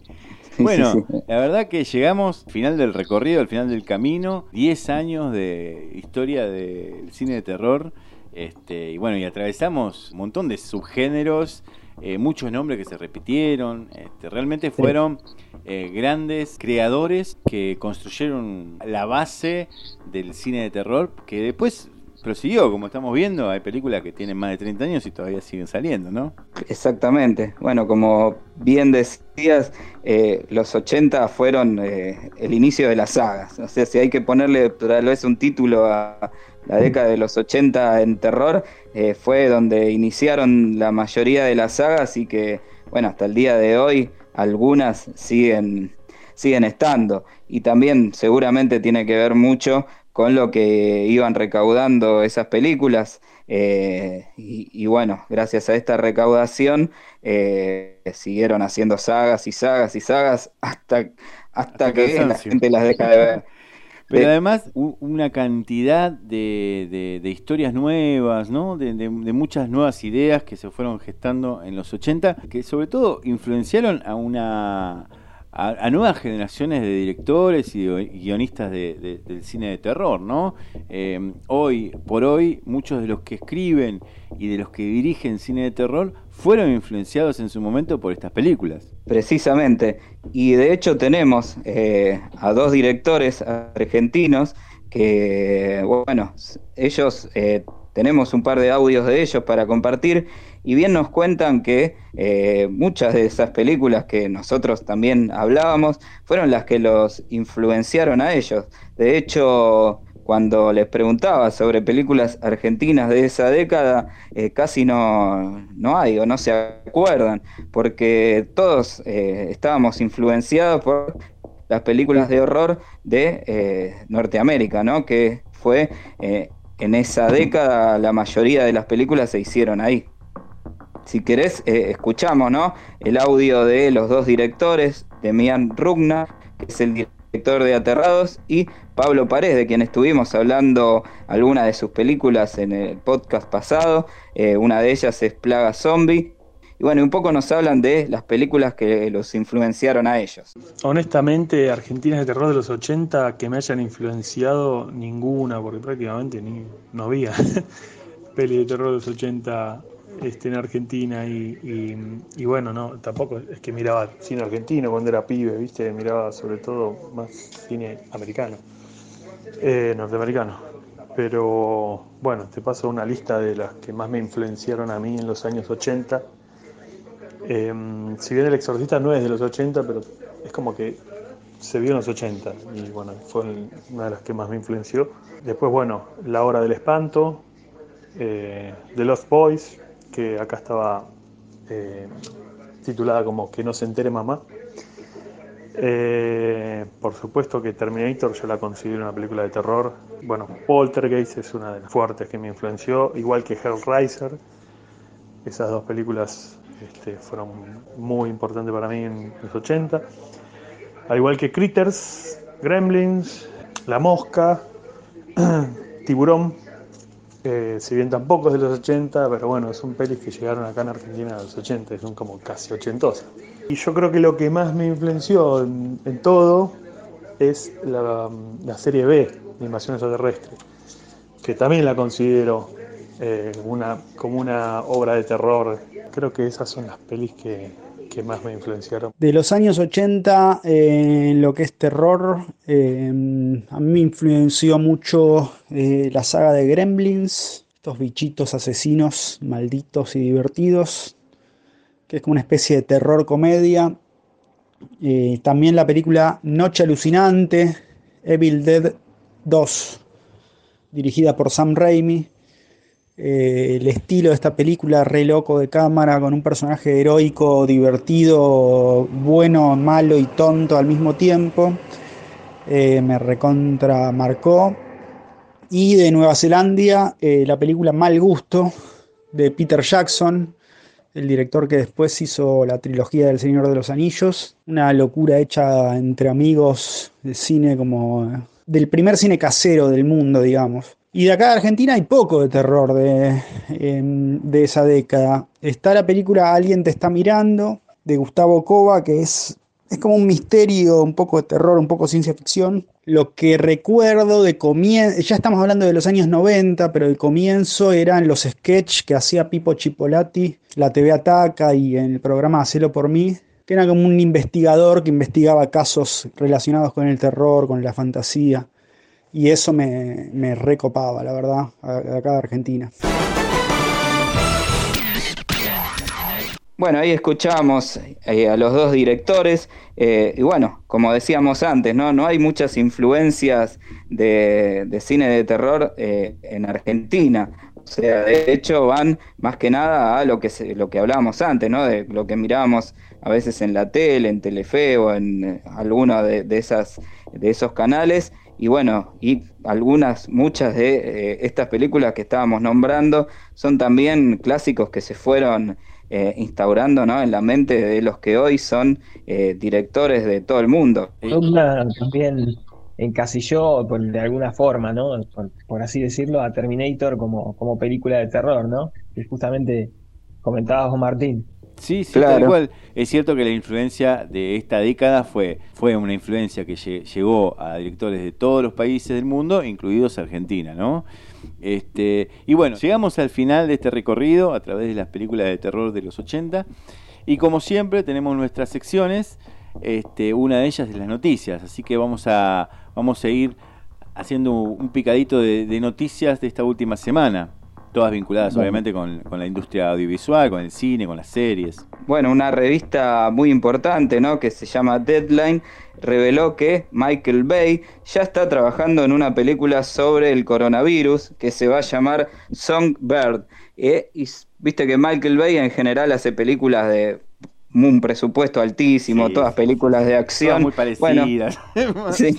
Sí, Bueno, sí, sí. la verdad que llegamos al final del recorrido, al final del camino, 10 años de historia del cine de terror, este, y bueno, y atravesamos un montón de subgéneros, eh, muchos nombres que se repitieron, este, realmente fueron eh, grandes creadores que construyeron la base del cine de terror, que después prosiguió, como estamos viendo, hay películas que tienen más de 30 años y todavía siguen saliendo, ¿no? Exactamente. Bueno, como bien decías, eh, los 80 fueron eh, el inicio de las sagas. O sea, si hay que ponerle tal vez un título a la década de los 80 en terror, eh, fue donde iniciaron la mayoría de las sagas y que, bueno, hasta el día de hoy algunas siguen, siguen estando. Y también seguramente tiene que ver mucho con lo que iban recaudando esas películas. eh, y, y bueno, gracias a esta recaudación eh, siguieron haciendo sagas y sagas y sagas hasta, hasta, que la gente las deja de ver. Pero De- además una cantidad de, de- de historias nuevas, ¿no? De muchas nuevas ideas que se fueron gestando en los 80, que sobre todo influenciaron a una a, a nuevas generaciones de directores y guionistas de- de- del cine de terror, ¿no? Eh, hoy por hoy muchos de los que escriben y de los que dirigen cine de terror fueron influenciados en su momento por estas películas. Precisamente. Y de hecho tenemos eh, a dos directores argentinos que, bueno, ellos, eh, tenemos un par de audios de ellos para compartir y bien nos cuentan que eh, muchas de esas películas que nosotros también hablábamos fueron las que los influenciaron a ellos. De hecho, cuando les preguntaba sobre películas argentinas de esa década, eh, casi no, no hay o no se acuerdan, porque todos eh, estábamos influenciados por las películas de horror de eh, Norteamérica, ¿no? Que fue eh, en esa década la mayoría de las películas se hicieron ahí. Si querés, eh, escuchamos, ¿no? El audio de los dos directores, Demian Rugna, que es el director de Aterrados, y Pablo Paredes, de quien estuvimos hablando algunas de sus películas en el podcast pasado. Eh, una de ellas es Plaga Zombie. Y bueno, un poco nos hablan de las películas que los influenciaron a ellos. Honestamente, Argentinas de terror de los 80 que me hayan influenciado ninguna, porque prácticamente ni, no había peli de terror de los 80 este, en Argentina y, y- bueno, no, tampoco es que miraba cine argentino cuando era pibe, ¿viste? Miraba sobre todo más cine americano, eh, norteamericano. Pero bueno, te paso una lista de las que más me influenciaron a mí en los años 80. Eh, si bien El Exorcista no es de los 80, pero es como que se vio en los 80 y bueno, fue una de las que más me influenció. Después, bueno, La Hora del Espanto, eh, The Lost Boys, que acá estaba eh, titulada como Que no se entere mamá. Eh, por supuesto que Terminator yo la considero una película de terror. Bueno, Poltergeist es una de las fuertes que me influenció, igual que Hellraiser. Esas dos películas este, fueron muy importantes para mí en los 80. Al igual que Critters, Gremlins, La Mosca, Tiburón. Si bien tampoco es de los 80, pero bueno, son pelis que llegaron acá en Argentina a los 80, son como casi ochentosas. Y yo creo que lo que más me influenció en, todo es la, la serie B de Invasión Extraterrestre, que también la considero eh, una, como una obra de terror. Creo que esas son las pelis que, que más me influenciaron. De los años 80, eh, en lo que es terror, eh, a mí me influenció mucho eh, la saga de Gremlins, estos bichitos asesinos malditos y divertidos, que es como una especie de terror comedia. También la película Noche Alucinante, Evil Dead 2, dirigida por Sam Raimi. Eh, el estilo de esta película, re loco de cámara, con un personaje heroico, divertido, bueno, malo y tonto al mismo tiempo, eh, me recontra marcó. Y de Nueva Zelanda, eh, la película Mal Gusto, de Peter Jackson, el director que después hizo la trilogía del Señor de los Anillos, una locura hecha entre amigos de cine como del primer cine casero del mundo, digamos. Y de acá de Argentina hay poco de terror de, de esa década. Está la película Alguien te está mirando, de Gustavo Cova, que es, es como un misterio, un poco de terror, un poco ciencia ficción. Lo que recuerdo de comienzo, ya estamos hablando de los años 90, pero el comienzo eran los sketches que hacía Pipo Chipolati, la TV Ataca y en el programa Hacelo por mí, que era como un investigador que investigaba casos relacionados con el terror, con la fantasía. Y eso me, me recopaba, la verdad, acá de Argentina. Bueno, ahí escuchamos eh, a los dos directores eh, y bueno, como decíamos antes, no, no hay muchas influencias de, de cine de terror eh, en Argentina. O sea, de hecho van más que nada a lo que lo que hablábamos antes, ¿no? De lo que mirábamos a veces en la tele, en Telefe o en alguno de esas de esos canales. Y bueno, y algunas, muchas de eh, estas películas que estábamos nombrando son también clásicos que se fueron eh, instaurando ¿no? en la mente de los que hoy son eh, directores de todo el mundo. También encasilló por- de alguna forma, ¿no? Por, así decirlo, a Terminator como, como película de terror, ¿no? Que justamente comentabas Martín. Sí, sí, Claro. tal cual. Es cierto que la influencia de esta década fue, fue una influencia que lle- llegó a directores de todos los países del mundo, incluidos Argentina, ¿no? Este, y bueno, llegamos al final de este recorrido a través de las películas de terror de los 80. Y como siempre, tenemos nuestras secciones. Este, una de ellas es las noticias. Así que vamos a, vamos a ir haciendo un picadito de, de noticias de esta última semana. Todas vinculadas, obviamente, con, con la industria audiovisual, con el cine, con las series. Bueno, una revista muy importante, ¿no? Que se llama Deadline, reveló que Michael Bay ya está trabajando en una película sobre el coronavirus que se va a llamar Songbird. Eh, y viste que Michael Bay en general hace películas de un presupuesto altísimo, Sí. todas películas de acción. Muy Bueno, parecidas. Sí,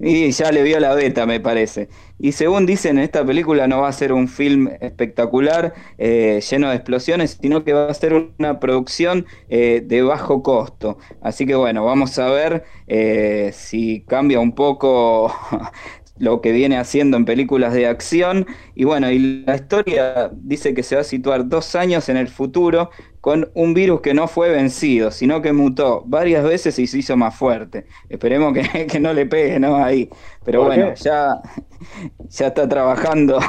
y ya le vio la beta, me parece. Y según dicen, esta película no va a ser un film espectacular, eh, lleno de explosiones, sino que va a ser una producción eh, de bajo costo. Así que bueno, vamos a ver eh, si cambia un poco lo que viene haciendo en películas de acción. Y bueno, y la historia dice que se va a situar dos años en el futuro con un virus que no fue vencido, sino que mutó varias veces y se hizo más fuerte. Esperemos que, que no le pegue, ¿no? Ahí. Pero ¿Por bueno, qué? ya, ya está trabajando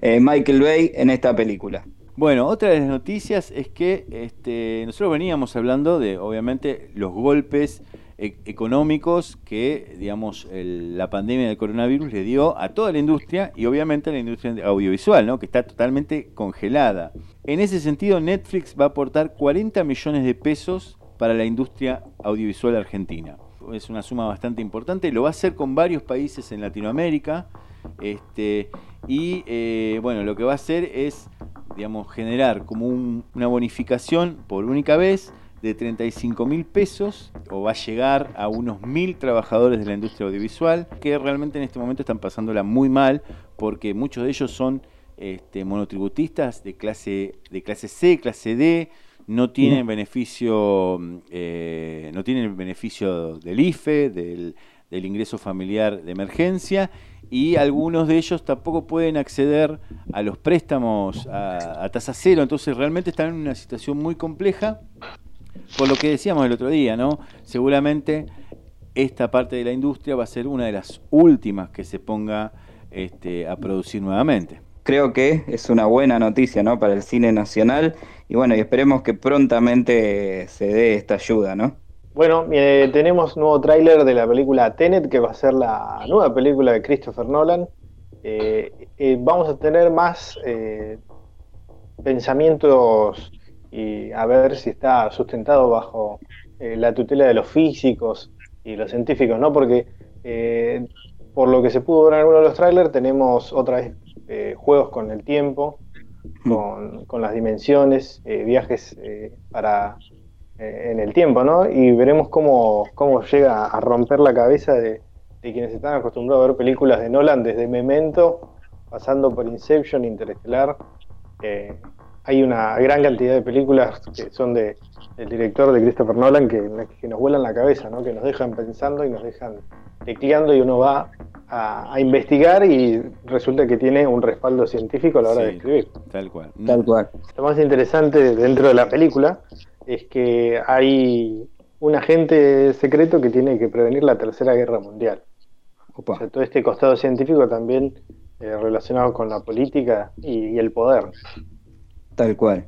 eh, Michael Bay en esta película. Bueno, otra de las noticias es que este, nosotros veníamos hablando de, obviamente, los golpes e- económicos que, digamos, la pandemia del coronavirus le dio a toda la industria y obviamente a la industria audiovisual, ¿no? que está totalmente congelada. En ese sentido, Netflix va a aportar 40 millones de pesos para la industria audiovisual argentina. Es una suma bastante importante, lo va a hacer con varios países en Latinoamérica. Este, y eh, bueno, lo que va a hacer es, digamos, generar como un- una bonificación por única vez de 35 mil pesos, o va a llegar a unos mil trabajadores de la industria audiovisual, que realmente en este momento están pasándola muy mal, porque muchos de ellos son este, monotributistas de clase, de clase C, clase D, no tienen beneficio, eh, no tienen beneficio del IFE, del, del ingreso familiar de emergencia, y algunos de ellos tampoco pueden acceder a los préstamos a, a tasa cero, entonces realmente están en una situación muy compleja, por lo que decíamos el otro día, ¿no? Seguramente esta parte de la industria va a ser una de las últimas que se ponga este, a producir nuevamente. creo que es una buena noticia ¿no? para el cine nacional y bueno, y esperemos que prontamente se dé esta ayuda, ¿no? Bueno, eh, tenemos nuevo tráiler de la película Tenet, que va a ser la nueva película de Christopher Nolan. Eh, eh, vamos a tener más eh, pensamientos y a ver si está sustentado bajo eh, la tutela de los físicos y los científicos, ¿no? Porque eh, por lo que se pudo ver en alguno de los trailers, tenemos otra vez eh, juegos con el tiempo, con, con las dimensiones, eh, viajes eh, para en el tiempo, ¿no? Y veremos cómo, cómo llega a romper la cabeza de, de quienes están acostumbrados a ver películas de Nolan desde Memento, pasando por Inception, Interestelar. Eh, hay una gran cantidad de películas que son de, del director de Christopher Nolan que, que nos vuelan la cabeza, ¿no? Que nos dejan pensando y nos dejan tecleando y uno va a, a investigar y resulta que tiene un respaldo científico a la hora de escribir. Tal cual. Tal cual. Lo más interesante dentro de la película es que hay un agente secreto que tiene que prevenir la Tercera Guerra Mundial. O sea, todo este costado científico también eh, relacionado con la política y, y el poder. Tal cual.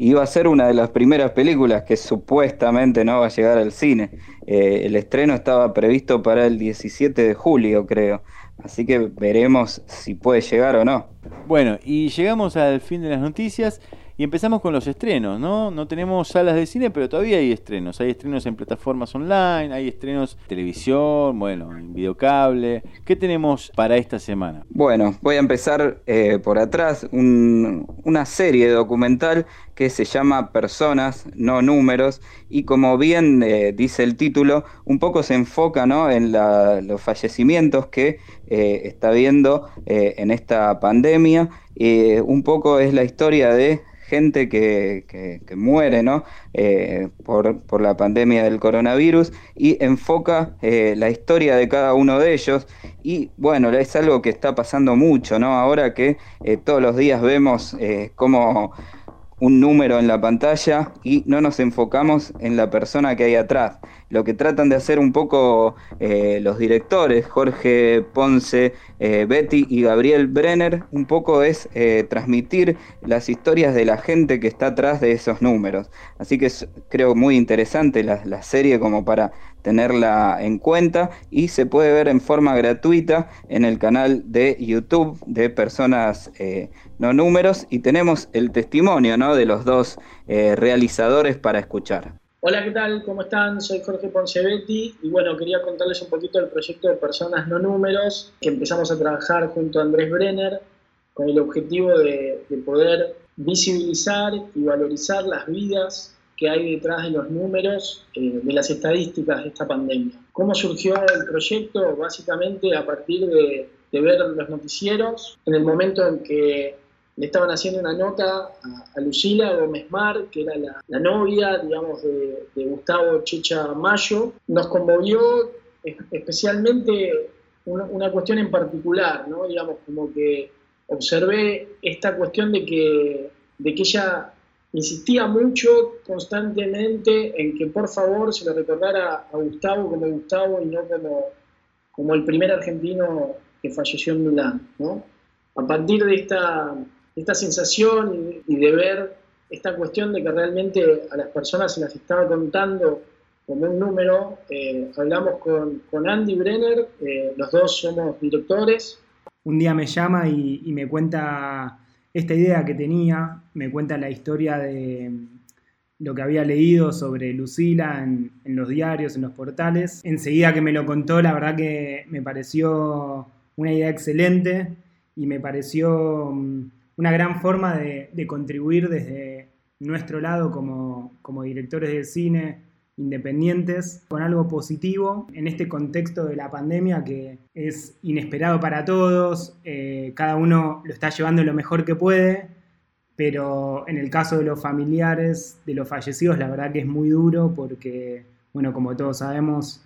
Va a ser una de las primeras películas que supuestamente no va a llegar al cine. Eh, el estreno estaba previsto para el 17 de julio, creo. Así que veremos si puede llegar o no. Bueno, y llegamos al fin de las noticias y empezamos con los estrenos, ¿no? No tenemos salas de cine, pero todavía hay estrenos. Hay estrenos en plataformas online, hay estrenos en televisión, bueno, en videocable. ¿Qué tenemos para esta semana? Bueno, voy a empezar eh, por atrás. Un- una serie documental que se llama Personas, no números. Y como bien eh, dice el título, un poco se enfoca ¿no? en los fallecimientos que eh, está viendo eh, en esta pandemia. Un poco es la historia de gente que, que- muere ¿no? Eh, por, por la pandemia del coronavirus y enfoca eh, la historia de cada uno de ellos y bueno, es algo que está pasando mucho, ¿no? Ahora que eh, todos los días vemos como un número en la pantalla y no nos enfocamos en la persona que hay atrás. Lo que tratan de hacer un poco eh, los directores, Jorge Ponce, eh, Betty y Gabriel Brenner, un poco es eh, transmitir las historias de la gente que está atrás de esos números. Así que es, creo muy interesante la, serie como para tenerla en cuenta y se puede ver en forma gratuita en el canal de YouTube de personas no números y tenemos el testimonio ¿no? de los dos realizadores para escuchar. Hola, ¿qué tal? ¿Cómo están? Soy Jorge Poncevetti y bueno, quería contarles un poquito del proyecto de Personas No Números que empezamos a trabajar junto a Andrés Brenner con el objetivo de, de poder visibilizar y valorizar las vidas que hay detrás de los números eh, de las estadísticas de esta pandemia. ¿Cómo surgió el proyecto? Básicamente a partir de, de ver los noticieros, en el momento en que le estaban haciendo una nota a, Lucila Gómez Mar, que era la, novia, digamos, de, Gustavo Checha Mayo. Nos conmovió es- especialmente una, una cuestión en particular, ¿no? Digamos, como que observé esta cuestión de que, de que ella insistía mucho constantemente en que por favor se le recordara a Gustavo como Gustavo y no como, como el primer argentino que falleció en Milán, ¿no? A partir de esta, esta sensación y, de ver esta cuestión de que realmente a las personas se las estaba contando como un número, eh, hablamos con, con Andy Brenner, eh, los dos somos directores, un día me llama y, me cuenta esta idea que tenía, me cuenta la historia de lo que había leído sobre Lucila en, en los diarios, en los portales. Enseguida que me lo contó, la verdad que me pareció una idea excelente y me pareció mm, una gran forma de, contribuir desde nuestro lado como, como directores de cine independientes con algo positivo en este contexto de la pandemia que es inesperado para todos, eh, cada uno lo está llevando lo mejor que puede, pero en el caso de los familiares de los fallecidos la verdad que es muy duro porque, bueno, como todos sabemos,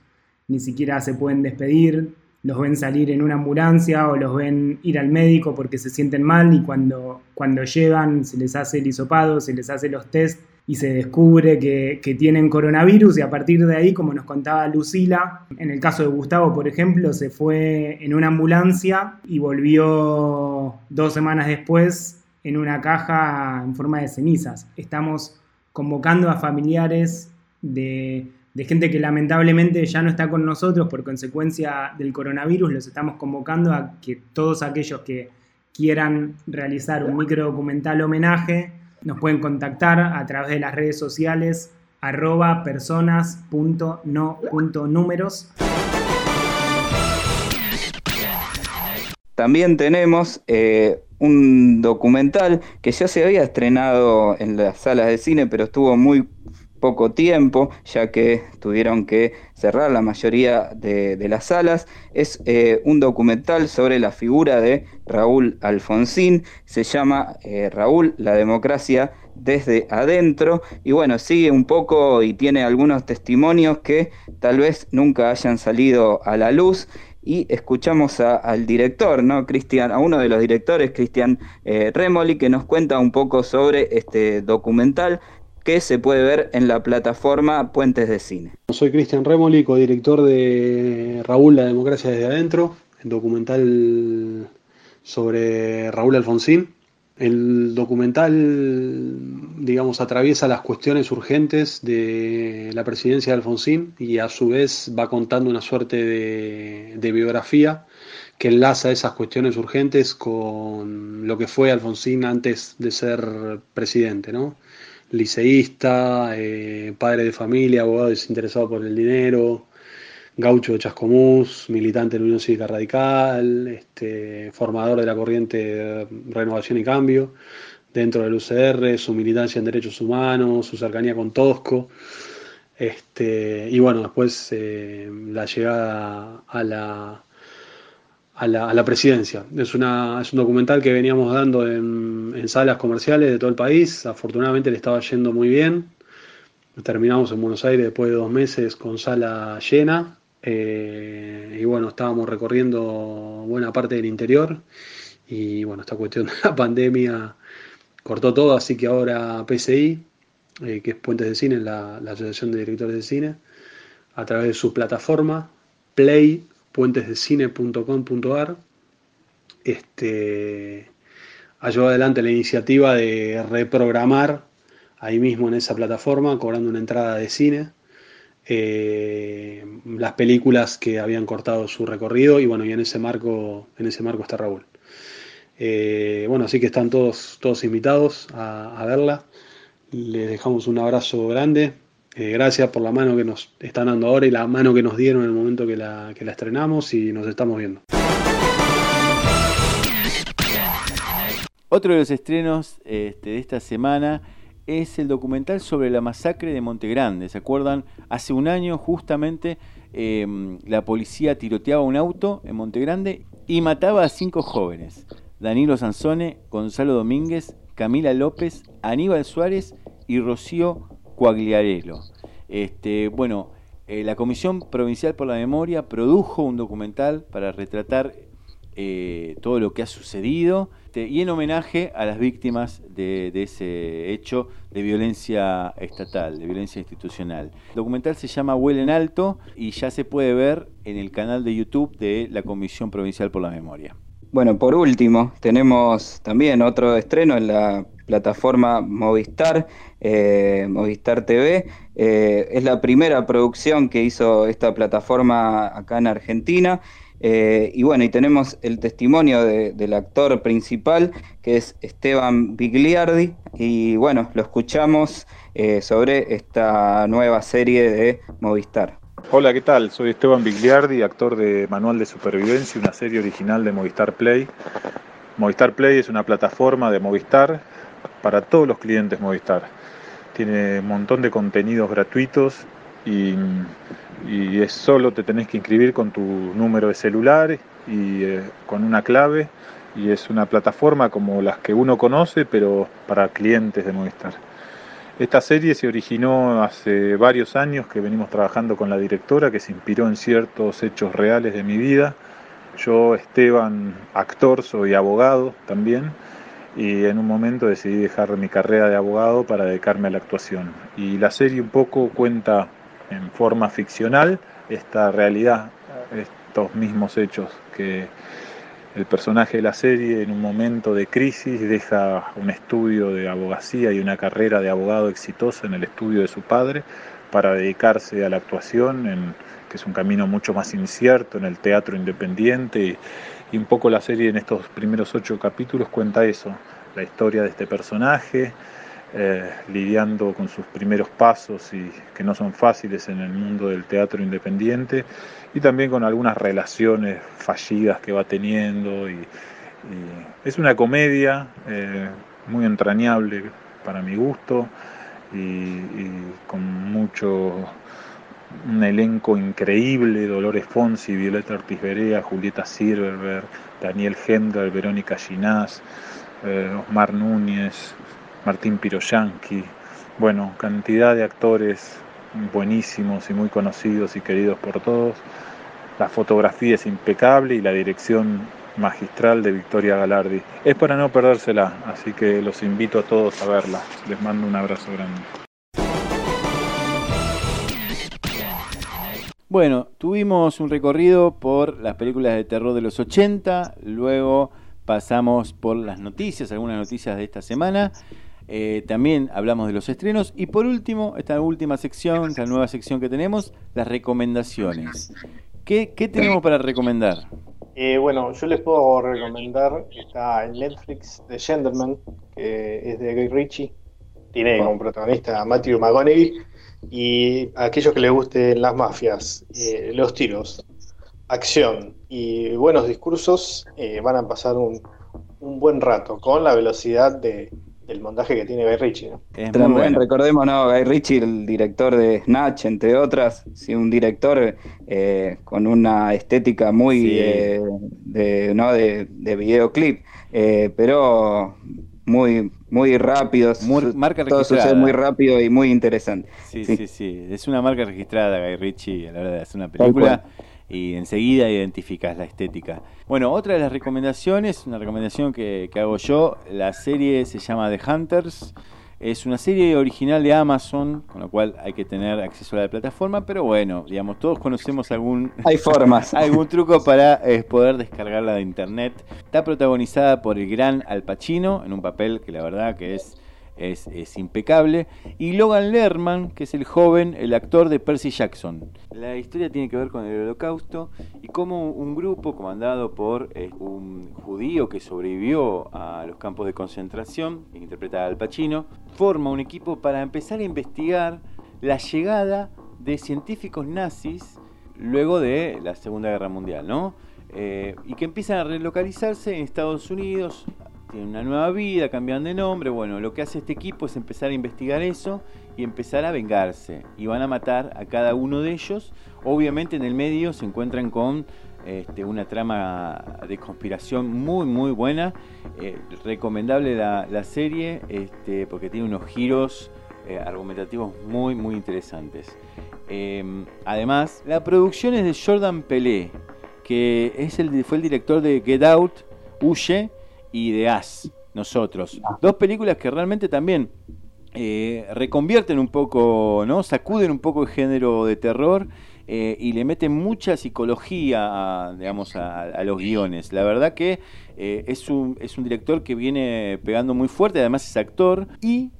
ni siquiera se pueden despedir, los ven salir en una ambulancia o los ven ir al médico porque se sienten mal y cuando, cuando llegan se les hace el hisopado, se les hace los test y se descubre que, que, tienen coronavirus y a partir de ahí, como nos contaba Lucila, en el caso de Gustavo, por ejemplo, se fue en una ambulancia y volvió dos semanas después en una caja en forma de cenizas. Estamos convocando a familiares de, de gente que lamentablemente ya no está con nosotros por consecuencia del coronavirus, los estamos convocando a que todos aquellos que quieran realizar un micro documental homenaje nos pueden contactar a través de las redes sociales arroba personas.no.números. También tenemos eh, un documental que ya se había estrenado en las salas de cine, pero estuvo muy poco tiempo, ya que tuvieron que cerrar la mayoría de, las salas. Es eh, un documental sobre la figura de Raúl Alfonsín, se llama eh, Raúl, la democracia desde adentro, y bueno, sigue un poco y tiene algunos testimonios que tal vez nunca hayan salido a la luz. Y escuchamos a, al director, ¿no? Cristian, a uno de los directores, Cristian eh, Remoli, que nos cuenta un poco sobre este documental que se puede ver en la plataforma Puentes de Cine. Soy Cristian Remoli, codirector de Raúl, la democracia desde adentro, el documental sobre Raúl Alfonsín. El documental, digamos, atraviesa las cuestiones urgentes de la presidencia de Alfonsín y a su vez va contando una suerte de, biografía que enlaza esas cuestiones urgentes con lo que fue Alfonsín antes de ser presidente, ¿no? Liceísta, eh, padre de familia, abogado desinteresado por el dinero, gaucho de Chascomús, militante de la Unión Cívica Radical, este, formador de la corriente Renovación y Cambio dentro del UCR, su militancia en derechos humanos, su cercanía con Tosco. Este, y bueno, después eh, la llegada a la, a la, presidencia. Es, una, es un documental que veníamos dando en, salas comerciales de todo el país. Afortunadamente le estaba yendo muy bien. Terminamos en Buenos Aires después de dos meses con sala llena. Eh, y bueno, estábamos recorriendo buena parte del interior. Y bueno, esta cuestión de la pandemia cortó todo, así que ahora PCI, eh, que es Puentes de Cine, la Asociación de Directores de Cine, a través de su plataforma Play puentesdecine.com.ar este, llevado adelante la iniciativa de reprogramar ahí mismo en esa plataforma, cobrando una entrada de cine, eh, las películas que habían cortado su recorrido y bueno, y en ese marco, en ese marco está Raúl. Eh, bueno, así que están todos, todos invitados a, a verla. Les dejamos un abrazo grande. Eh, gracias por la mano que nos están dando ahora y la mano que nos dieron en el momento que la, que la estrenamos y nos estamos viendo. Otro de los estrenos este, de esta semana es el documental sobre la masacre de Montegrande. ¿Se acuerdan? Hace un año justamente eh, la policía tiroteaba un auto en Montegrande y mataba a cinco jóvenes. Danilo Sansone, Gonzalo Domínguez, Camila López, Aníbal Suárez y Rocío Coagliarello. Este, bueno, eh, la Comisión Provincial por la Memoria produjo un documental para retratar eh, todo lo que ha sucedido este, y en homenaje a las víctimas de, de, ese hecho de violencia estatal, de violencia institucional. El documental se llama Huele en Alto y ya se puede ver en el canal de YouTube de la Comisión Provincial por la Memoria. Bueno, por último, tenemos también otro estreno en la plataforma Movistar, eh, Movistar TV. Eh, es la primera producción que hizo esta plataforma acá en Argentina. Eh, y bueno, y tenemos el testimonio de, del actor principal, que es Esteban Bigliardi. Y bueno, lo escuchamos sobre esta nueva serie de Movistar. Hola, ¿qué tal? Soy Esteban Bigliardi, actor de Manual de Supervivencia, una serie original de Movistar Play. Movistar Play es una plataforma de Movistar para todos los clientes Movistar. Tiene un montón de contenidos gratuitos y, es solo te tenés que inscribir con tu número de celular y eh, con una clave y es una plataforma como las que uno conoce pero para clientes de Movistar. Esta serie se originó hace varios años que venimos trabajando con la directora que se inspiró en ciertos hechos reales de mi vida. Yo, Esteban, actor, soy abogado también y en un momento decidí dejar mi carrera de abogado para dedicarme a la actuación. Y la serie un poco cuenta en forma ficcional esta realidad, estos mismos hechos, que el personaje de la serie en un momento de crisis deja un estudio de abogacía y una carrera de abogado exitosa en el estudio de su padre para dedicarse a la actuación, en, que es un camino mucho más incierto en el teatro independiente. Y un poco la serie en estos primeros ocho capítulos cuenta eso, la historia de este personaje, eh, lidiando con sus primeros pasos y que no son fáciles en el mundo del teatro independiente y también con algunas relaciones fallidas que va teniendo y, es una comedia eh, muy entrañable para mi gusto y con mucho un elenco increíble, Dolores Fonsi, Violeta Ortiz Berea, Julieta Silverberg, Daniel Hendler, Verónica Ginás, eh, Osmar Núñez, Martín Piroyanqui, bueno, cantidad de actores buenísimos y muy conocidos y queridos por todos. La fotografía es impecable y la dirección magistral de Victoria Galardi. Es para no perdérsela, así que los invito a todos a verla. Les mando un abrazo grande. Bueno, tuvimos un recorrido por las películas de terror de los 80, luego pasamos por las noticias, algunas noticias de esta semana, eh, también hablamos de los estrenos y por último, esta última sección, esta nueva sección que tenemos, las recomendaciones. ¿Qué, tenemos para recomendar? Eh, bueno, yo les puedo recomendar, está en Netflix, The Gentleman, que es de Guy Ritchie, tiene como protagonista a Matthew McConaughey, y a aquellos que les gusten las mafias, eh, los tiros, acción y buenos discursos, eh, van a pasar un, un, buen rato con la velocidad de, del montaje que tiene Guy Ritchie. ¿no? También bueno. recordemos, ¿no? Guy Ritchie, el director de Snatch, entre otras, sí, un director eh, con una estética muy sí. eh, de, ¿no? de, de videoclip, eh, pero muy muy rápido, muy, marca todo sucede muy rápido y muy interesante. Sí, sí, sí, sí, es una marca registrada Guy Ritchie a la hora de hacer una película y enseguida identificas la estética. Bueno, otra de las recomendaciones, una recomendación que, que hago yo, la serie se llama The Hunters. Es una serie original de Amazon, con lo cual hay que tener acceso a la plataforma, pero bueno, digamos, todos conocemos algún... Hay formas. algún truco para eh, poder descargarla de internet. Está protagonizada por el gran Al Pacino, en un papel que la verdad que es, es, es impecable, y Logan Lerman, que es el joven, el actor de Percy Jackson. La historia tiene que ver con el holocausto y cómo un grupo comandado por eh, un judío que sobrevivió a los campos de concentración, que interpreta Al Pacino, forma un equipo para empezar a investigar la llegada de científicos nazis luego de la Segunda Guerra Mundial, ¿no? Eh, y que empiezan a relocalizarse en Estados Unidos, tienen una nueva vida, cambian de nombre, bueno, lo que hace este equipo es empezar a investigar eso y empezar a vengarse, y van a matar a cada uno de ellos, obviamente en el medio se encuentran con este, una trama de conspiración muy muy buena, eh, recomendable la, la serie este, porque tiene unos giros eh, argumentativos muy muy interesantes. Eh, además, la producción es de Jordan Pelé, que es el, fue el director de Get Out, Huye y de As, nosotros. Dos películas que realmente también eh, reconvierten un poco, ¿no? Sacuden un poco el género de terror eh, y le meten mucha psicología, a, digamos, a, los guiones. La verdad que eh, es, un, es un director que viene pegando muy fuerte, además es actor y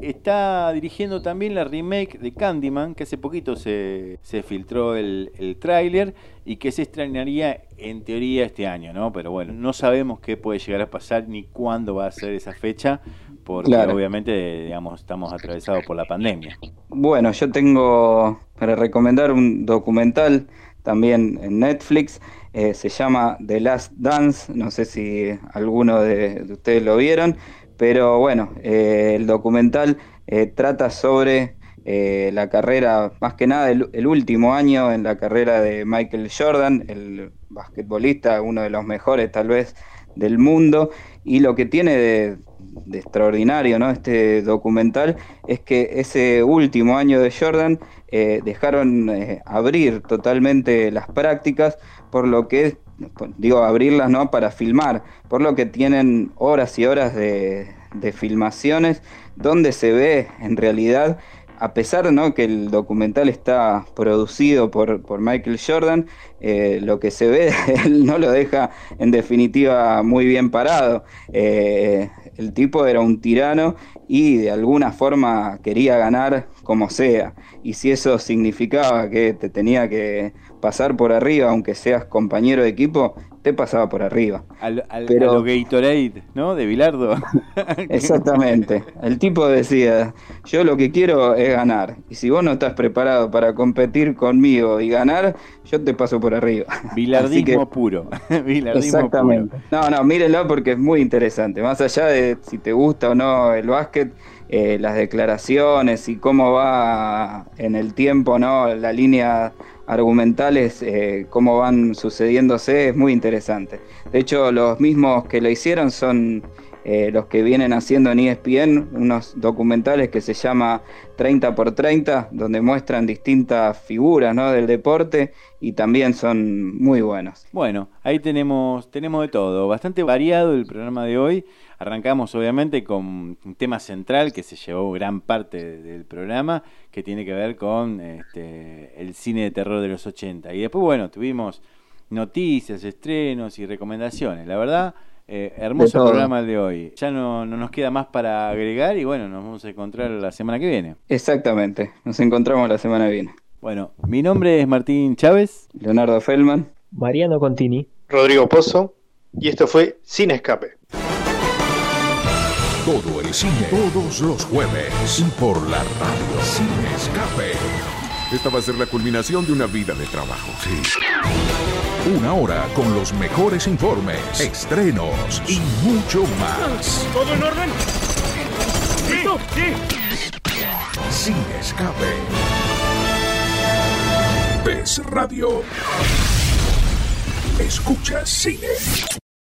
está dirigiendo también la remake de Candyman, que hace poquito se, se filtró el, el tráiler y que se estrenaría en teoría este año, ¿no? Pero bueno, no sabemos qué puede llegar a pasar ni cuándo va a ser esa fecha, porque claro. obviamente, digamos, estamos atravesados por la pandemia. Bueno, yo tengo para recomendar un documental también en Netflix, eh, se llama The Last Dance, no sé si alguno de, de ustedes lo vieron, pero bueno, eh, el documental eh, trata sobre eh, la carrera, más que nada el, último año en la carrera de Michael Jordan, el basquetbolista, uno de los mejores tal vez del mundo, Y lo que tiene de, de extraordinario ¿no? este documental es que ese último año de Jordan dejaron abrir totalmente las prácticas, por lo que, digo, abrirlas ¿no? para filmar, por lo que tienen horas y horas de, de filmaciones donde se ve en realidad a pesar ¿no? que el documental está producido por, por Michael Jordan, eh, lo que se ve, él no lo deja en definitiva muy bien parado. Eh, el tipo era un tirano y de alguna forma quería ganar como sea. Y si eso significaba que te tenía que pasar por arriba, aunque seas compañero de equipo, te pasaba por arriba. Al, al, Pero- a lo Gatorade, ¿no? De Bilardo. Exactamente. El tipo decía, yo lo que quiero es ganar. Y si vos no estás preparado para competir conmigo y ganar, yo te paso por arriba. Bilardismo que- puro. Bilardismo Exactamente. puro. No, no, mírenlo porque es muy interesante. Más allá de si te gusta o no el básquet, eh, las declaraciones y cómo va en el tiempo, ¿no? La línea argumentales, eh, cómo van sucediéndose, es muy interesante. De hecho, los mismos que lo hicieron son eh, los que vienen haciendo en ESPN unos documentales que se llama 30 por 30, donde muestran distintas figuras ¿no? del deporte y también son muy buenos. Bueno, ahí tenemos, tenemos de todo. Bastante variado el programa de hoy. Arrancamos obviamente con un tema central que se llevó gran parte de- del programa, que tiene que ver con este, el cine de terror de los 80. Y después, bueno, tuvimos noticias, estrenos y recomendaciones. La verdad, eh, hermoso programa el de hoy. Ya no, no nos queda más para agregar y bueno, nos vamos a encontrar la semana que viene. Exactamente, nos encontramos la semana que viene. Bueno, mi nombre es Martín Chávez. Leonardo Feldman. Mariano Contini. Rodrigo Pozo. Y esto fue Sin Escape. Todo el cine, todos los jueves, y por la radio Sin Escape. Esta va a ser la culminación de una vida de trabajo. Sí. Una hora con los mejores informes, estrenos y mucho más. ¿Todo en orden? ¿Listo? Sí. Sin Escape. Ves Radio. Escucha cine.